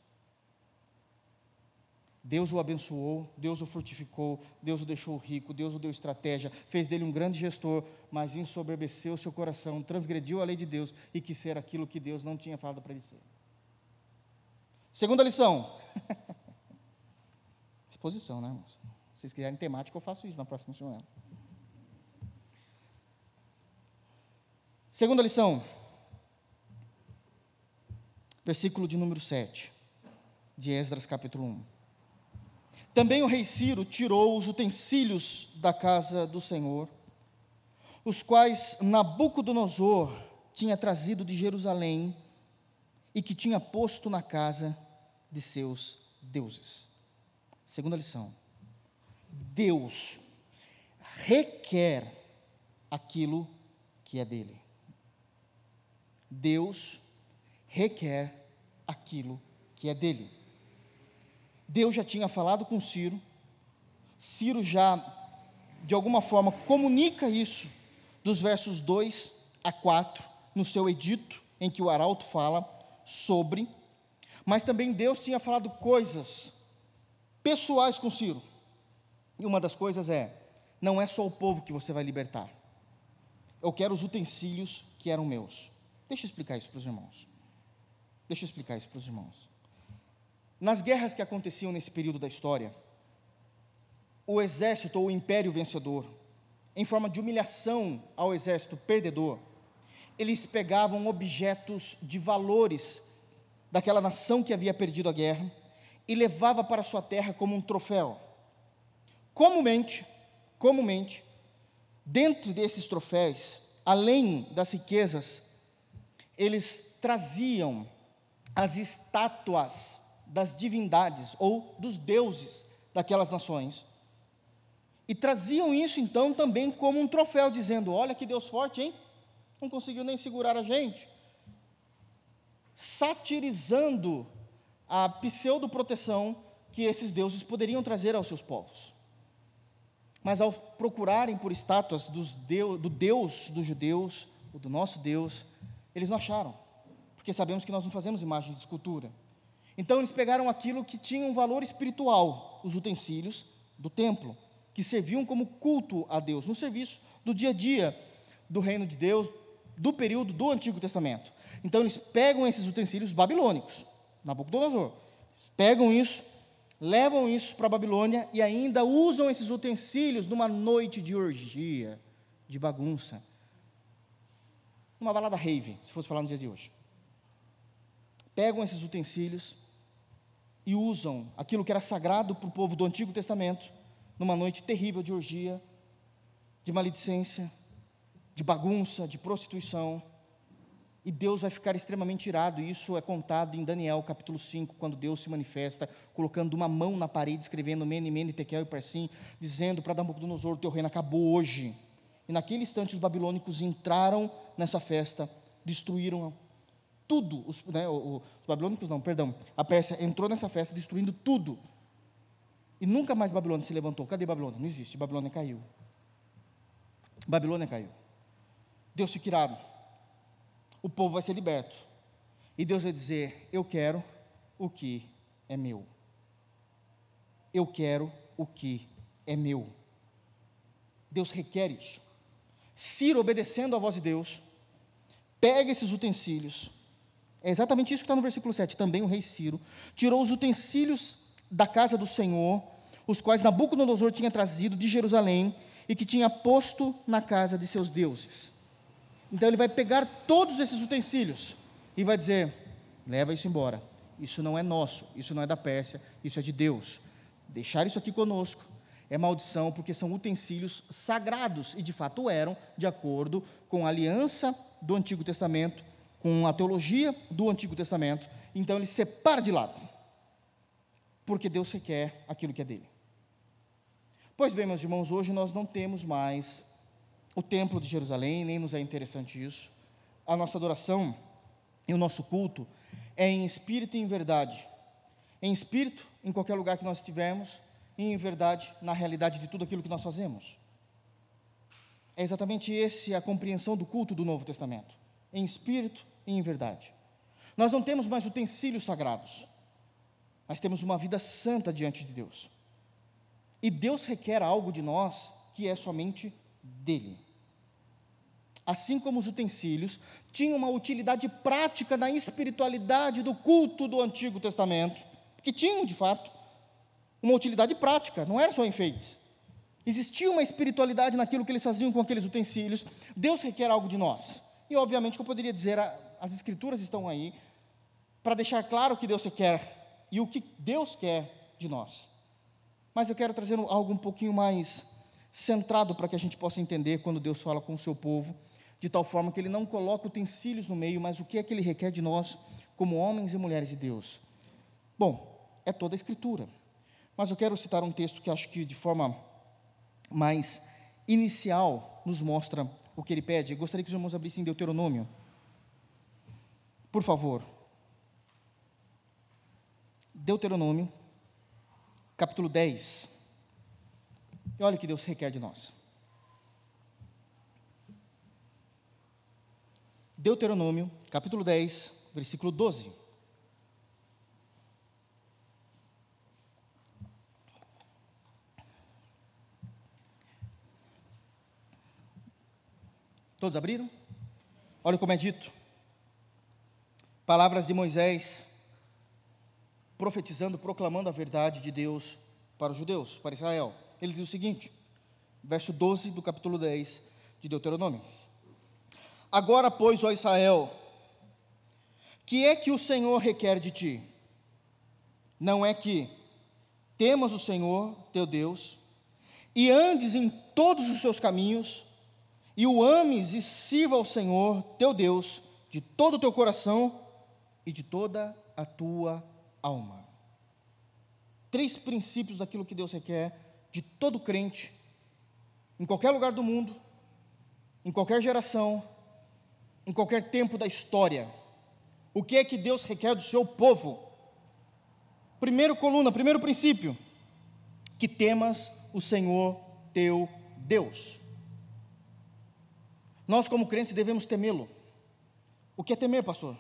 Deus o abençoou, Deus o fortificou, Deus o deixou rico, Deus o deu estratégia, fez dele um grande gestor, mas ensoberbeceu seu coração, transgrediu a lei de Deus e quis ser aquilo que Deus não tinha falado para ele ser. Segunda lição. Exposição, né, irmãos? Se vocês quiserem temática, eu faço isso na próxima semana. Segunda lição. Versículo de número 7, de Esdras capítulo 1. Também o rei Ciro tirou os utensílios da casa do Senhor, os quais Nabucodonosor tinha trazido de Jerusalém e que tinha posto na casa de seus deuses. Segunda lição: Deus requer aquilo que é dele. Deus requer aquilo que é dele. Deus já tinha falado com Ciro Ciro já, de alguma forma, comunica isso dos versos 2 a 4, no seu edito, em que o arauto fala sobre, mas também Deus tinha falado coisas pessoais com Ciro. E uma das coisas é: não é só o povo que você vai libertar. Eu quero os utensílios que eram meus. Deixa eu explicar isso para os irmãos. Deixa eu explicar isso para os irmãos. Nas guerras que aconteciam nesse período da história, o exército ou o império vencedor, em forma de humilhação ao exército perdedor, eles pegavam objetos de valores daquela nação que havia perdido a guerra e levava para sua terra como um troféu. Comumente, comumente, dentro desses troféus, além das riquezas, eles traziam as estátuas das divindades ou dos deuses daquelas nações. E traziam isso então também como um troféu, dizendo: Olha que Deus forte, hein? Não conseguiu nem segurar a gente. Satirizando a pseudo-proteção que esses deuses poderiam trazer aos seus povos. Mas ao procurarem por estátuas Deus, do Deus dos judeus, ou do nosso Deus, eles não acharam, porque sabemos que nós não fazemos imagens de escultura. Então eles pegaram aquilo que tinha um valor espiritual, os utensílios do templo, que serviam como culto a Deus, no serviço do dia a dia do reino de Deus, do período do Antigo Testamento. Então eles pegam esses utensílios babilônicos, Nabucodonosor, pegam isso, levam isso para a Babilônia e ainda usam esses utensílios numa noite de orgia, de bagunça. Uma balada rave, se fosse falar nos dias de hoje. Pegam esses utensílios e usam aquilo que era sagrado para o povo do Antigo Testamento, numa noite terrível de orgia, de maledicência, de bagunça, de prostituição, e Deus vai ficar extremamente irado. Isso é contado em Daniel capítulo 5, quando Deus se manifesta, colocando uma mão na parede, escrevendo Mene, Mene, Tekel e Parsim, dizendo para Nabucodonosor: teu reino acabou hoje. E naquele instante os babilônicos entraram nessa festa, destruíram tudo, os, né, os babilônicos não, perdão, a Pérsia entrou nessa festa destruindo tudo. E nunca mais Babilônia se levantou. Cadê Babilônia? Não existe. Babilônia caiu. Babilônia caiu. Deus fica irado. O povo vai ser liberto. E Deus vai dizer: Eu quero o que é meu. Eu quero o que é meu. Deus requer isso. Ciro, obedecendo à voz de Deus, pega esses utensílios, é exatamente isso que está no versículo 7. Também o rei Ciro tirou os utensílios da casa do Senhor, os quais Nabucodonosor tinha trazido de Jerusalém e que tinha posto na casa de seus deuses. Então ele vai pegar todos esses utensílios e vai dizer: leva isso embora. Isso não é nosso, isso não é da Pérsia, isso é de Deus. Deixar isso aqui conosco é maldição, porque são utensílios sagrados e de fato eram, de acordo com a aliança do Antigo Testamento com a teologia do Antigo Testamento, então ele separa de lado, porque Deus requer aquilo que é dele. Pois bem, meus irmãos, hoje nós não temos mais o Templo de Jerusalém, nem nos é interessante isso. A nossa adoração e o nosso culto é em espírito e em verdade. Em espírito, em qualquer lugar que nós estivermos, e em verdade, na realidade de tudo aquilo que nós fazemos. É exatamente esse a compreensão do culto do Novo Testamento. Em espírito e em verdade. Nós não temos mais utensílios sagrados, mas temos uma vida santa diante de Deus. E Deus requer algo de nós que é somente dele. Assim como os utensílios tinham uma utilidade prática na espiritualidade do culto do Antigo Testamento, que tinham de fato uma utilidade prática, não era só enfeites. Existia uma espiritualidade naquilo que eles faziam com aqueles utensílios. Deus requer algo de nós. E obviamente que eu poderia dizer, as escrituras estão aí para deixar claro o que Deus quer e o que Deus quer de nós. Mas eu quero trazer algo um pouquinho mais centrado para que a gente possa entender quando Deus fala com o seu povo, de tal forma que ele não coloca utensílios no meio, mas o que é que ele requer de nós como homens e mulheres de Deus. Bom, é toda a escritura. Mas eu quero citar um texto que acho que de forma mais inicial nos mostra o que ele pede. Eu gostaria que os irmãos abrissem Deuteronômio. Por favor. Deuteronômio, capítulo 10. E olha o que Deus requer de nós. Deuteronômio, capítulo 10, versículo 12. Todos abriram? Olha como é dito. Palavras de Moisés, profetizando, proclamando a verdade de Deus para os judeus, para Israel. Ele diz o seguinte, verso 12 do capítulo 10 de Deuteronômio: Agora, pois, ó Israel, que é que o Senhor requer de ti? Não é que temas o Senhor, teu Deus, e andes em todos os seus caminhos, e o ames e sirva ao Senhor, teu Deus, de todo o teu coração e de toda a tua alma. Três princípios daquilo que Deus requer de todo crente, em qualquer lugar do mundo, em qualquer geração, em qualquer tempo da história. O que é que Deus requer do seu povo? Primeiro coluna, primeiro princípio, que temas o Senhor teu Deus. Nós, como crentes, devemos temê-lo. O que é temer, pastor?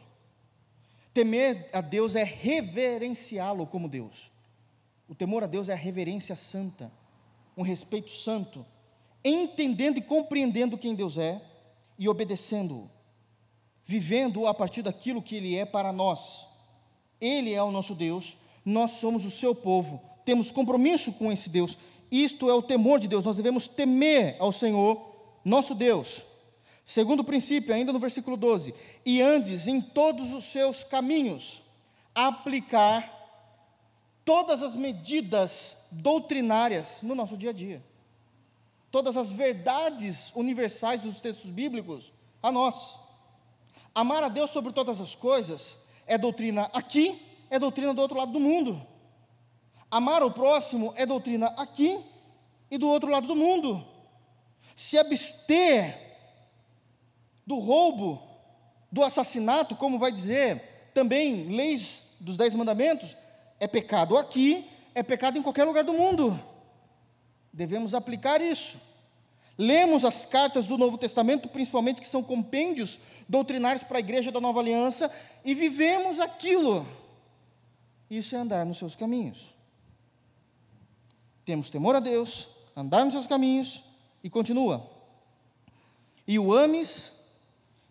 Temer a Deus é reverenciá-lo como Deus. O temor a Deus é a reverência santa, um respeito santo, entendendo e compreendendo quem Deus é e obedecendo-o, vivendo a partir daquilo que Ele é para nós. Ele é o nosso Deus, nós somos o seu povo, temos compromisso com esse Deus. Isto é o temor de Deus, nós devemos temer ao Senhor, nosso Deus. Segundo princípio, ainda no versículo 12: E andes em todos os seus caminhos, aplicar todas as medidas doutrinárias no nosso dia a dia, todas as verdades universais dos textos bíblicos a nós. Amar a Deus sobre todas as coisas é doutrina aqui, é doutrina do outro lado do mundo. Amar o próximo é doutrina aqui e do outro lado do mundo. Se abster do roubo, do assassinato, como vai dizer também leis dos Dez Mandamentos, é pecado aqui, é pecado em qualquer lugar do mundo. Devemos aplicar isso. Lemos as cartas do Novo Testamento, principalmente que são compêndios doutrinários para a igreja da Nova Aliança, e vivemos aquilo. Isso é andar nos seus caminhos. Temos temor a Deus, andar nos seus caminhos, e continua. E o ames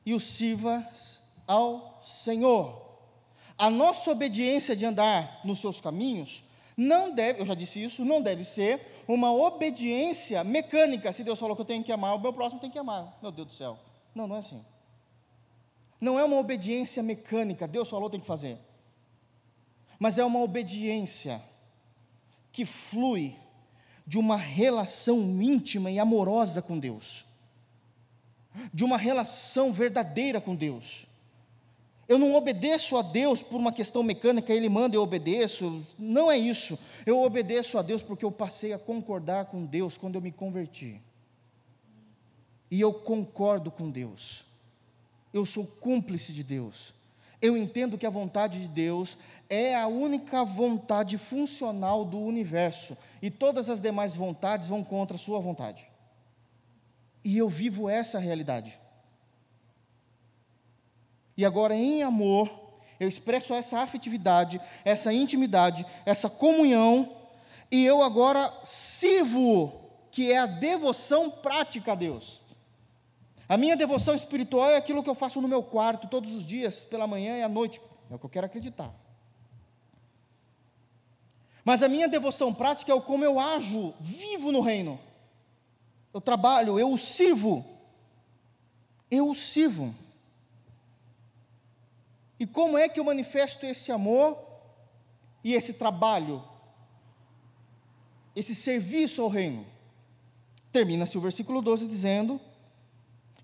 e o sirvas ao Senhor. A nossa obediência de andar nos seus caminhos não deve, eu já disse isso, não deve ser uma obediência mecânica. Se Deus falou que eu tenho que amar, o meu próximo tem que amar. Meu Deus do céu. Não, não é assim. Não é uma obediência mecânica, Deus falou tem que fazer. Mas é uma obediência que flui de uma relação íntima e amorosa com Deus de uma relação verdadeira com Deus. Eu não obedeço a Deus por uma questão mecânica, Ele manda, eu obedeço. Não é isso. Eu obedeço a Deus porque eu passei a concordar com Deus quando eu me converti. E eu concordo com Deus. Eu sou cúmplice de Deus. Eu entendo que a vontade de Deus é a única vontade funcional do universo. E todas as demais vontades vão contra a sua vontade. E eu vivo essa realidade. E agora, em amor, eu expresso essa afetividade, essa intimidade, essa comunhão, e eu agora sirvo, que é a devoção prática a Deus. A minha devoção espiritual é aquilo que eu faço no meu quarto todos os dias, pela manhã e à noite. É o que eu quero acreditar. Mas a minha devoção prática é o como eu ajo, vivo no reino eu trabalho, eu sirvo. Eu sirvo. E como é que eu manifesto esse amor e esse trabalho, esse serviço ao reino? Termina-se o versículo 12 dizendo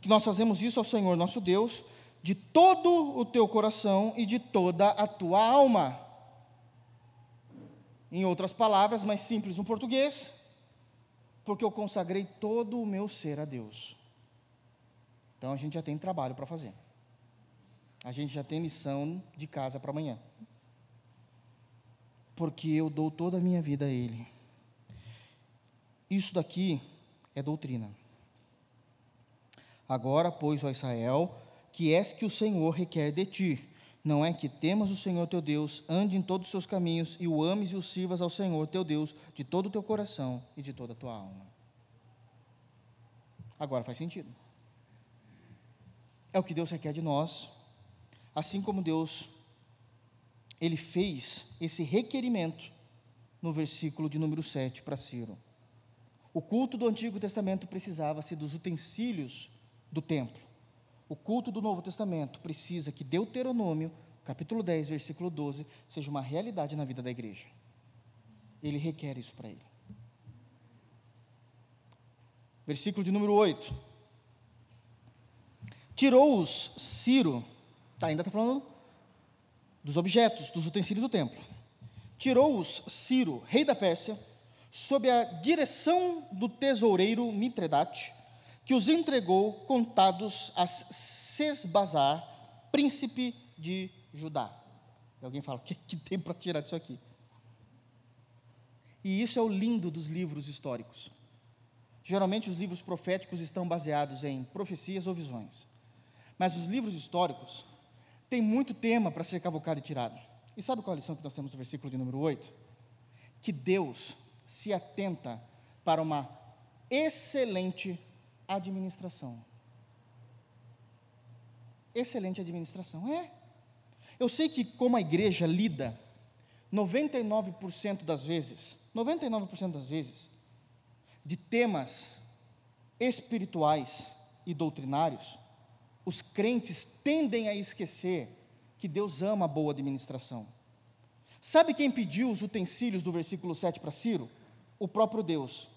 que nós fazemos isso ao Senhor nosso Deus de todo o teu coração e de toda a tua alma. Em outras palavras, mais simples no português, porque eu consagrei todo o meu ser a Deus. Então a gente já tem trabalho para fazer. A gente já tem lição de casa para amanhã. Porque eu dou toda a minha vida a Ele. Isso daqui é doutrina. Agora, pois, ó Israel, que és que o Senhor requer de ti, não é que temas o Senhor teu Deus, ande em todos os seus caminhos e o ames e o sirvas ao Senhor teu Deus de todo o teu coração e de toda a tua alma. Agora faz sentido. É o que Deus requer de nós, assim como Deus ele fez esse requerimento no versículo de número 7 para Ciro. O culto do Antigo Testamento precisava-se dos utensílios do templo. O culto do Novo Testamento precisa que Deuteronômio, capítulo 10, versículo 12, seja uma realidade na vida da igreja. Ele requer isso para ele. Versículo de número 8. Tirou-os Ciro, tá, ainda está falando dos objetos, dos utensílios do templo. Tirou-os Ciro, rei da Pérsia, sob a direção do tesoureiro Mitredate, que os entregou contados a Sesbazar, príncipe de Judá. E alguém fala, o que, que tem para tirar disso aqui? E isso é o lindo dos livros históricos. Geralmente os livros proféticos estão baseados em profecias ou visões. Mas os livros históricos têm muito tema para ser cavocado e tirado. E sabe qual é a lição que nós temos no versículo de número 8? Que Deus se atenta para uma excelente administração. Excelente administração, é. Eu sei que como a igreja lida, 99% das vezes, 99% das vezes, de temas espirituais e doutrinários, os crentes tendem a esquecer que Deus ama a boa administração. Sabe quem pediu os utensílios do versículo 7 para Ciro? O próprio Deus.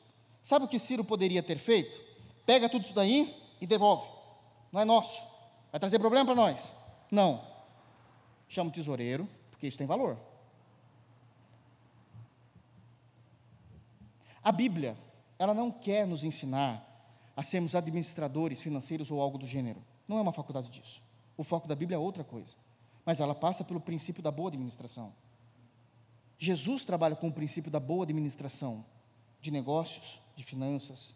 Sabe o que Ciro poderia ter feito? Pega tudo isso daí e devolve. Não é nosso. Vai trazer problema para nós. Não. Chama o tesoureiro, porque isso tem valor. A Bíblia, ela não quer nos ensinar a sermos administradores financeiros ou algo do gênero. Não é uma faculdade disso. O foco da Bíblia é outra coisa. Mas ela passa pelo princípio da boa administração. Jesus trabalha com o princípio da boa administração de negócios, de finanças,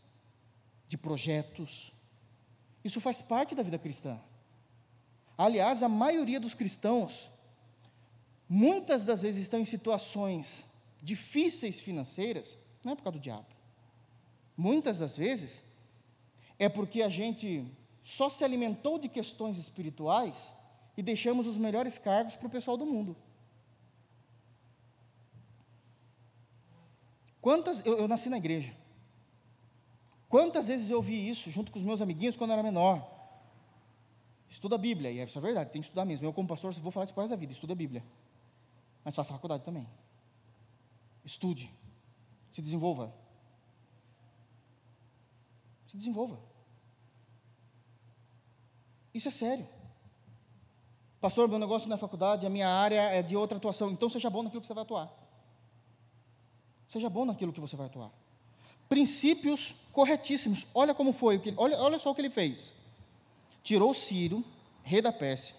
de projetos. Isso faz parte da vida cristã. Aliás, a maioria dos cristãos, muitas das vezes estão em situações difíceis financeiras, não é por causa do diabo. Muitas das vezes é porque a gente só se alimentou de questões espirituais e deixamos os melhores cargos para o pessoal do mundo. Quantas, eu, eu, nasci na igreja. Quantas vezes eu ouvi isso junto com os meus amiguinhos quando eu era menor? Estuda a Bíblia, e isso é verdade, tem que estudar mesmo. Eu, como pastor, vou falar isso quase da vida, estuda a Bíblia. Mas faça faculdade também. Estude. Se desenvolva. Se desenvolva. Isso é sério. Pastor, meu negócio não é faculdade, a minha área é de outra atuação. Então seja bom naquilo que você vai atuar. Seja bom naquilo que você vai atuar. Princípios corretíssimos. Olha como foi. Olha, olha só o que ele fez. Tirou Ciro, rei da Pérsia,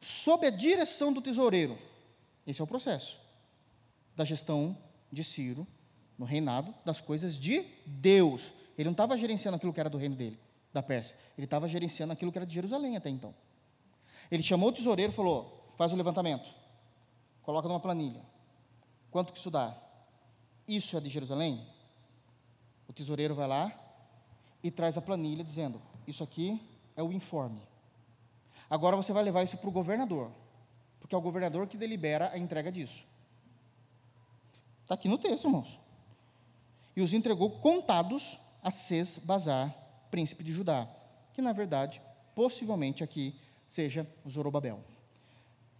sob a direção do tesoureiro. Esse é o processo da gestão de Ciro no reinado das coisas de Deus. Ele não estava gerenciando aquilo que era do reino dele, da Pérsia. Ele estava gerenciando aquilo que era de Jerusalém até então. Ele chamou o tesoureiro e falou: faz o levantamento, coloca numa planilha. Quanto que isso dá? Isso é de Jerusalém? O tesoureiro vai lá e traz a planilha dizendo: Isso aqui é o informe. Agora você vai levar isso para o governador, porque é o governador que delibera a entrega disso. Está aqui no texto, irmãos. E os entregou contados a Ces Bazar, príncipe de Judá, que na verdade, possivelmente aqui seja Zorobabel.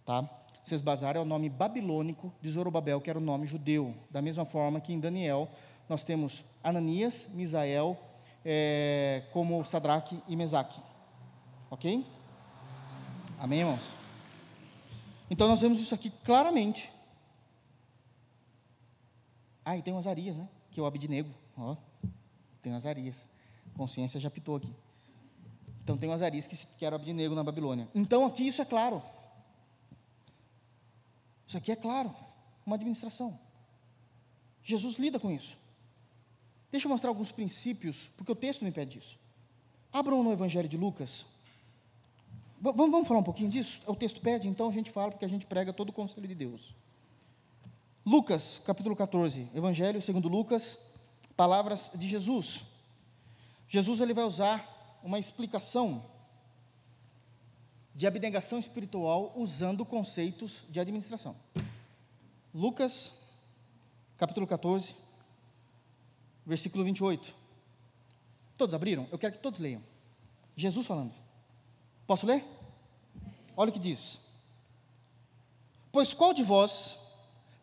Tá? Sesbazar é o nome babilônico de Zorobabel, que era o nome judeu. Da mesma forma que em Daniel nós temos Ananias, Misael, é, como Sadraque e Mesaque. Ok? Amém, irmãos? Então nós vemos isso aqui claramente. Ah, e tem o Azarias, né? Que é o Abidnego. Ó, tem o Azarias. Consciência já pitou aqui. Então tem o Azarias que, que era Abidnego na Babilônia. Então aqui isso é claro. Isso aqui é claro, uma administração. Jesus lida com isso. Deixa eu mostrar alguns princípios, porque o texto me pede isso. Abram no Evangelho de Lucas. Vamos, vamos falar um pouquinho disso? O texto pede, então a gente fala, porque a gente prega todo o conselho de Deus. Lucas, capítulo 14, Evangelho segundo Lucas, palavras de Jesus. Jesus ele vai usar uma explicação de abnegação espiritual usando conceitos de administração. Lucas, capítulo 14, versículo 28. Todos abriram? Eu quero que todos leiam. Jesus falando. Posso ler? Olha o que diz. Pois qual de vós,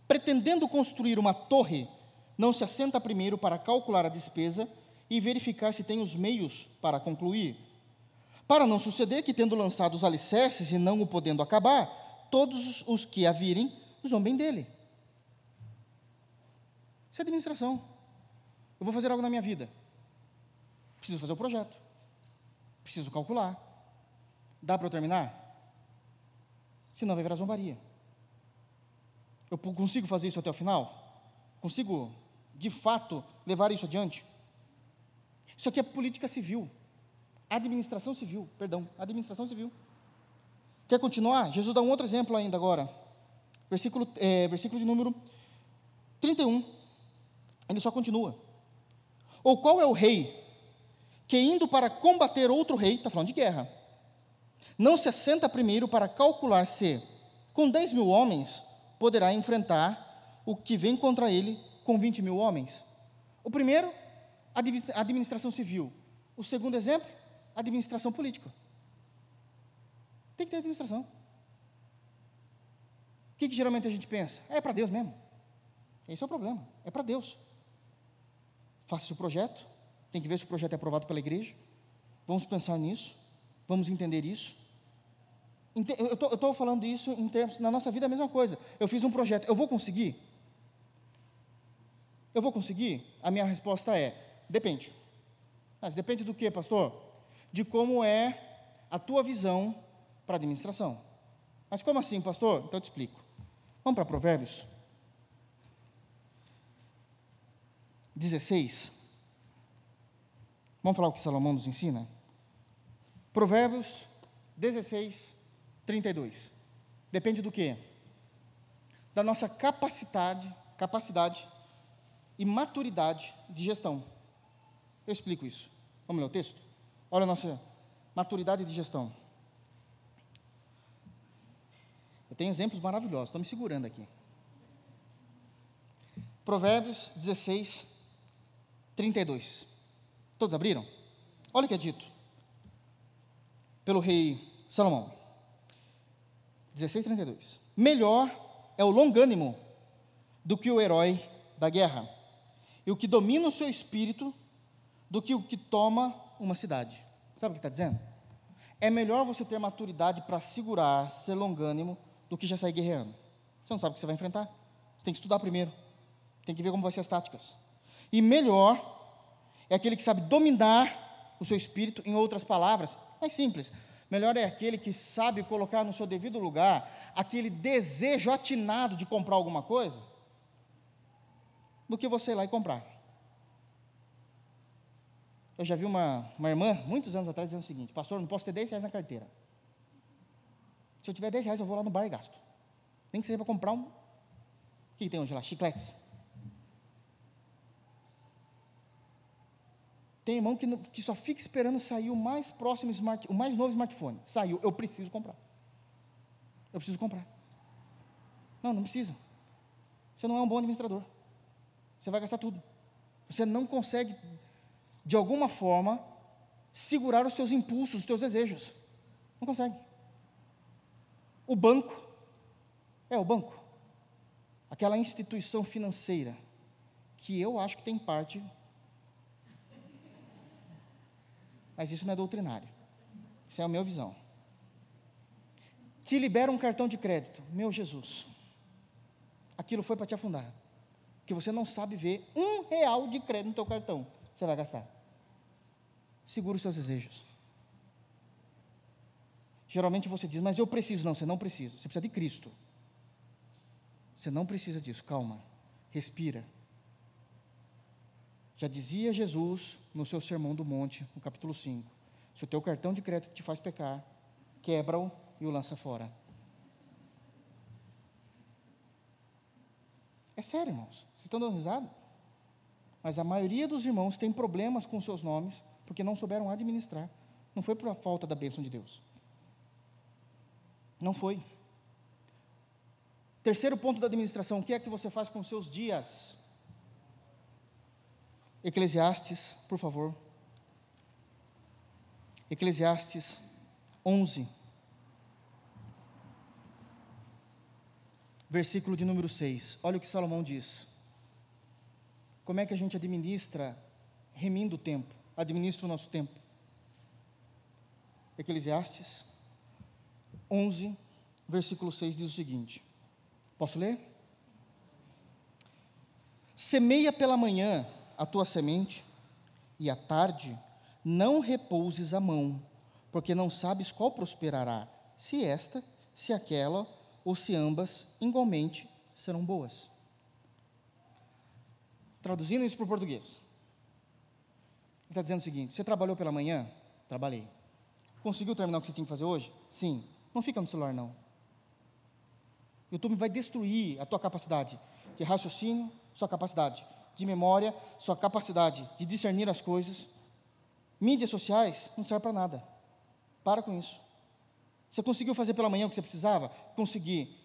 pretendendo construir uma torre, não se assenta primeiro para calcular a despesa e verificar se tem os meios para concluir? Para não suceder que, tendo lançado os alicerces e não o podendo acabar, todos os que a virem zombem dele. Isso é administração. Eu vou fazer algo na minha vida. Preciso fazer o projeto. Preciso calcular. Dá para eu terminar? Senão vai virar zombaria. Eu consigo fazer isso até o final? Consigo, de fato, levar isso adiante? Isso aqui é política civil. Administração civil, perdão, administração civil. Quer continuar? Jesus dá um outro exemplo ainda agora. Versículo, é, versículo de número 31. Ele só continua. Ou qual é o rei que, indo para combater outro rei, está falando de guerra, não se assenta primeiro para calcular se, com 10 mil homens, poderá enfrentar o que vem contra ele com 20 mil homens? O primeiro, administração civil. O segundo exemplo, administração política. Tem que ter administração. O que, que geralmente a gente pensa? É para Deus mesmo. Esse é o problema. É para Deus. Faça o projeto. Tem que ver se o projeto é aprovado pela igreja. Vamos pensar nisso. Vamos entender isso. Eu estou falando isso em termos, na nossa vida é a mesma coisa. Eu fiz um projeto, eu vou conseguir? Eu vou conseguir? A minha resposta é: depende. Mas depende do que, pastor? de como é a tua visão para a administração. Mas como assim, pastor? Então eu te explico. Vamos para Provérbios 16. Vamos falar o que Salomão nos ensina? Provérbios 16, 32. Depende do que? Da nossa capacidade, capacidade e maturidade de gestão. Eu explico isso. Vamos ler o texto? Olha a nossa maturidade de gestão. Eu tenho exemplos maravilhosos, estou me segurando aqui. Provérbios 16, 32. Todos abriram? Olha o que é dito pelo rei Salomão. 16, 32. Melhor é o longânimo do que o herói da guerra, e o que domina o seu espírito do que o que toma uma cidade. Sabe o que está dizendo? É melhor você ter maturidade para segurar, ser longânimo, do que já sair guerreando. Você não sabe o que você vai enfrentar. Você tem que estudar primeiro. Tem que ver como vai ser as táticas. E melhor é aquele que sabe dominar o seu espírito, em outras palavras, mais simples. Melhor é aquele que sabe colocar no seu devido lugar aquele desejo atinado de comprar alguma coisa, do que você ir lá e comprar. Eu já vi uma, uma irmã, muitos anos atrás, dizendo o seguinte: Pastor, não posso ter 10 reais na carteira. Se eu tiver 10 reais, eu vou lá no bar e gasto. Nem que seja para comprar um. O que tem hoje lá? Chicletes. Tem irmão que, que só fica esperando sair o mais próximo smart, o mais novo smartphone. Saiu, eu preciso comprar. Eu preciso comprar. Não, não precisa. Você não é um bom administrador. Você vai gastar tudo. Você não consegue de alguma forma, segurar os teus impulsos, os teus desejos. Não consegue. O banco é o banco. Aquela instituição financeira que eu acho que tem parte. Mas isso não é doutrinário. Isso é a minha visão. Te libera um cartão de crédito. Meu Jesus. Aquilo foi para te afundar. Que você não sabe ver um real de crédito no teu cartão você vai gastar? Segura os seus desejos. Geralmente você diz, mas eu preciso. Não, você não precisa. Você precisa de Cristo. Você não precisa disso. Calma. Respira. Já dizia Jesus no seu Sermão do Monte, no capítulo 5: se o teu cartão de crédito te faz pecar, quebra-o e o lança fora. É sério, irmãos. Vocês estão dando risada? Mas a maioria dos irmãos tem problemas com seus nomes porque não souberam administrar. Não foi por falta da bênção de Deus. Não foi. Terceiro ponto da administração: o que é que você faz com seus dias? Eclesiastes, por favor. Eclesiastes 11, versículo de número 6. Olha o que Salomão diz. Como é que a gente administra, remindo o tempo, administra o nosso tempo? Eclesiastes 11, versículo 6 diz o seguinte: Posso ler? Semeia pela manhã a tua semente, e à tarde não repouses a mão, porque não sabes qual prosperará, se esta, se aquela, ou se ambas igualmente serão boas. Traduzindo isso para o português. Ele está dizendo o seguinte: você trabalhou pela manhã? Trabalhei. Conseguiu terminar o que você tinha que fazer hoje? Sim. Não fica no celular, não. YouTube vai destruir a tua capacidade de raciocínio, sua capacidade de memória, sua capacidade de discernir as coisas. Mídias sociais não serve para nada. Para com isso. Você conseguiu fazer pela manhã o que você precisava? Consegui.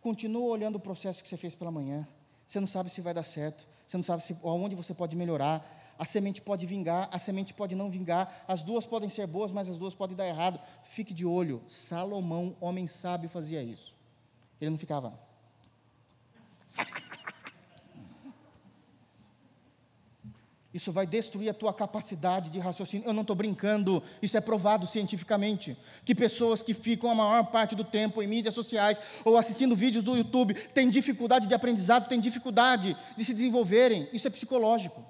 Continua olhando o processo que você fez pela manhã. Você não sabe se vai dar certo. Você não sabe se, aonde você pode melhorar. A semente pode vingar, a semente pode não vingar. As duas podem ser boas, mas as duas podem dar errado. Fique de olho. Salomão, homem sábio, fazia isso. Ele não ficava. Isso vai destruir a tua capacidade de raciocínio. Eu não estou brincando, isso é provado cientificamente. Que pessoas que ficam a maior parte do tempo em mídias sociais ou assistindo vídeos do YouTube têm dificuldade de aprendizado, têm dificuldade de se desenvolverem. Isso é psicológico.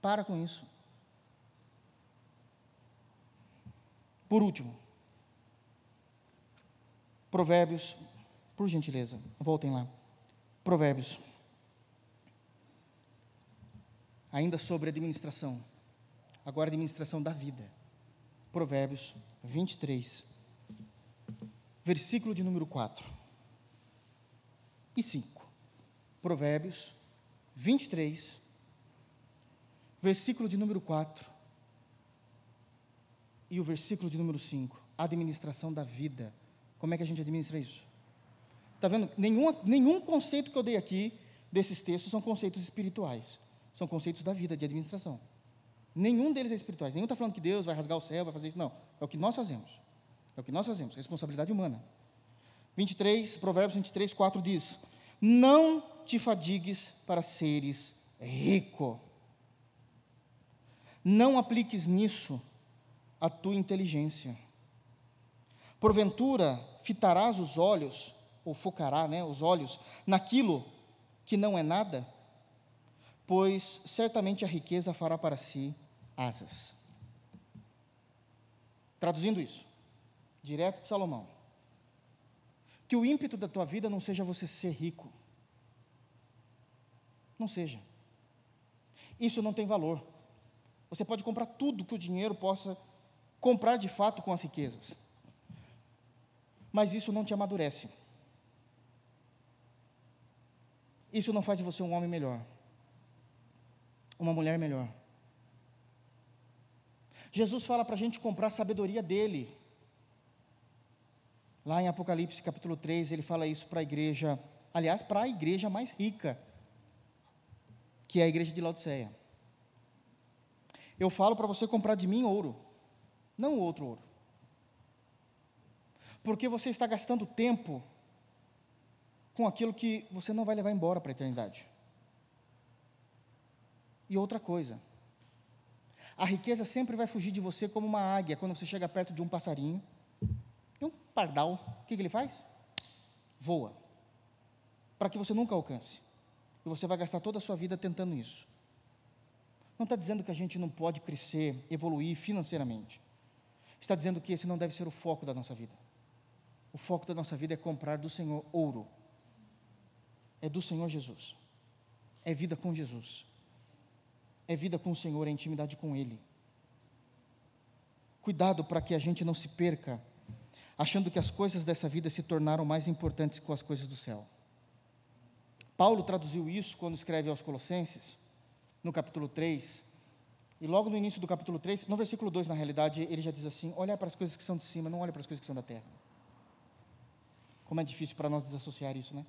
Para com isso. Por último, Provérbios, por gentileza, voltem lá. Provérbios ainda sobre administração. Agora, administração da vida. Provérbios 23, versículo de número 4 e 5. Provérbios 23, versículo de número 4 e o versículo de número 5. Administração da vida. Como é que a gente administra isso? Está vendo? Nenhum, nenhum conceito que eu dei aqui desses textos são conceitos espirituais são conceitos da vida, de administração. Nenhum deles é espirituais. Nenhum está falando que Deus vai rasgar o céu, vai fazer isso. Não. É o que nós fazemos. É o que nós fazemos. Responsabilidade humana. 23, Provérbios 23, 4 diz: Não te fadigues para seres rico. Não apliques nisso a tua inteligência. Porventura, fitarás os olhos, ou focará né, os olhos, naquilo que não é nada? Pois certamente a riqueza fará para si asas. Traduzindo isso, direto de Salomão. Que o ímpeto da tua vida não seja você ser rico. Não seja. Isso não tem valor. Você pode comprar tudo que o dinheiro possa comprar de fato com as riquezas. Mas isso não te amadurece. Isso não faz de você um homem melhor uma mulher melhor. Jesus fala para a gente comprar a sabedoria dele. Lá em Apocalipse capítulo 3, ele fala isso para a igreja, aliás, para a igreja mais rica, que é a igreja de Laodiceia. Eu falo para você comprar de mim ouro, não outro ouro. Porque você está gastando tempo com aquilo que você não vai levar embora para a eternidade. E outra coisa, a riqueza sempre vai fugir de você como uma águia quando você chega perto de um passarinho. E um pardal, o que, que ele faz? Voa. Para que você nunca alcance. E você vai gastar toda a sua vida tentando isso. Não está dizendo que a gente não pode crescer, evoluir financeiramente. Está dizendo que esse não deve ser o foco da nossa vida. O foco da nossa vida é comprar do Senhor ouro. É do Senhor Jesus. É vida com Jesus. É vida com o Senhor, é intimidade com Ele. Cuidado para que a gente não se perca, achando que as coisas dessa vida se tornaram mais importantes que as coisas do céu. Paulo traduziu isso quando escreve aos Colossenses, no capítulo 3, e logo no início do capítulo 3, no versículo 2, na realidade, ele já diz assim: olha para as coisas que são de cima, não olha para as coisas que são da terra. Como é difícil para nós desassociar isso, né?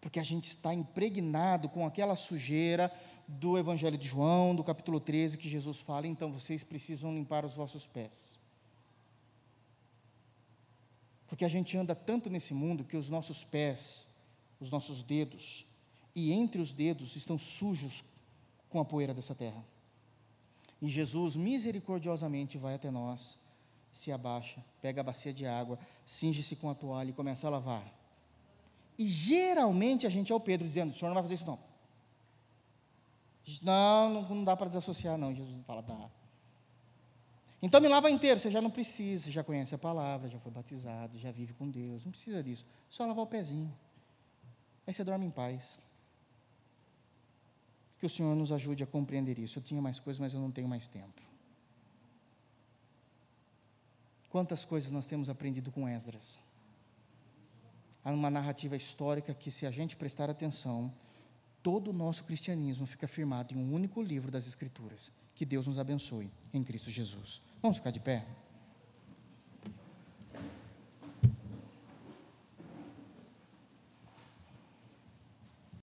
Porque a gente está impregnado com aquela sujeira do Evangelho de João, do capítulo 13, que Jesus fala: então vocês precisam limpar os vossos pés. Porque a gente anda tanto nesse mundo que os nossos pés, os nossos dedos, e entre os dedos estão sujos com a poeira dessa terra. E Jesus misericordiosamente vai até nós, se abaixa, pega a bacia de água, cinge-se com a toalha e começa a lavar. E geralmente a gente é o Pedro dizendo: o senhor não vai fazer isso não. Não, não dá para desassociar, não. Jesus fala: dá. Então me lava inteiro, você já não precisa, você já conhece a palavra, já foi batizado, já vive com Deus, não precisa disso. Só lavar o pezinho. Aí você dorme em paz. Que o Senhor nos ajude a compreender isso. Eu tinha mais coisas, mas eu não tenho mais tempo. Quantas coisas nós temos aprendido com Esdras? Há uma narrativa histórica que, se a gente prestar atenção, todo o nosso cristianismo fica firmado em um único livro das Escrituras. Que Deus nos abençoe em Cristo Jesus. Vamos ficar de pé?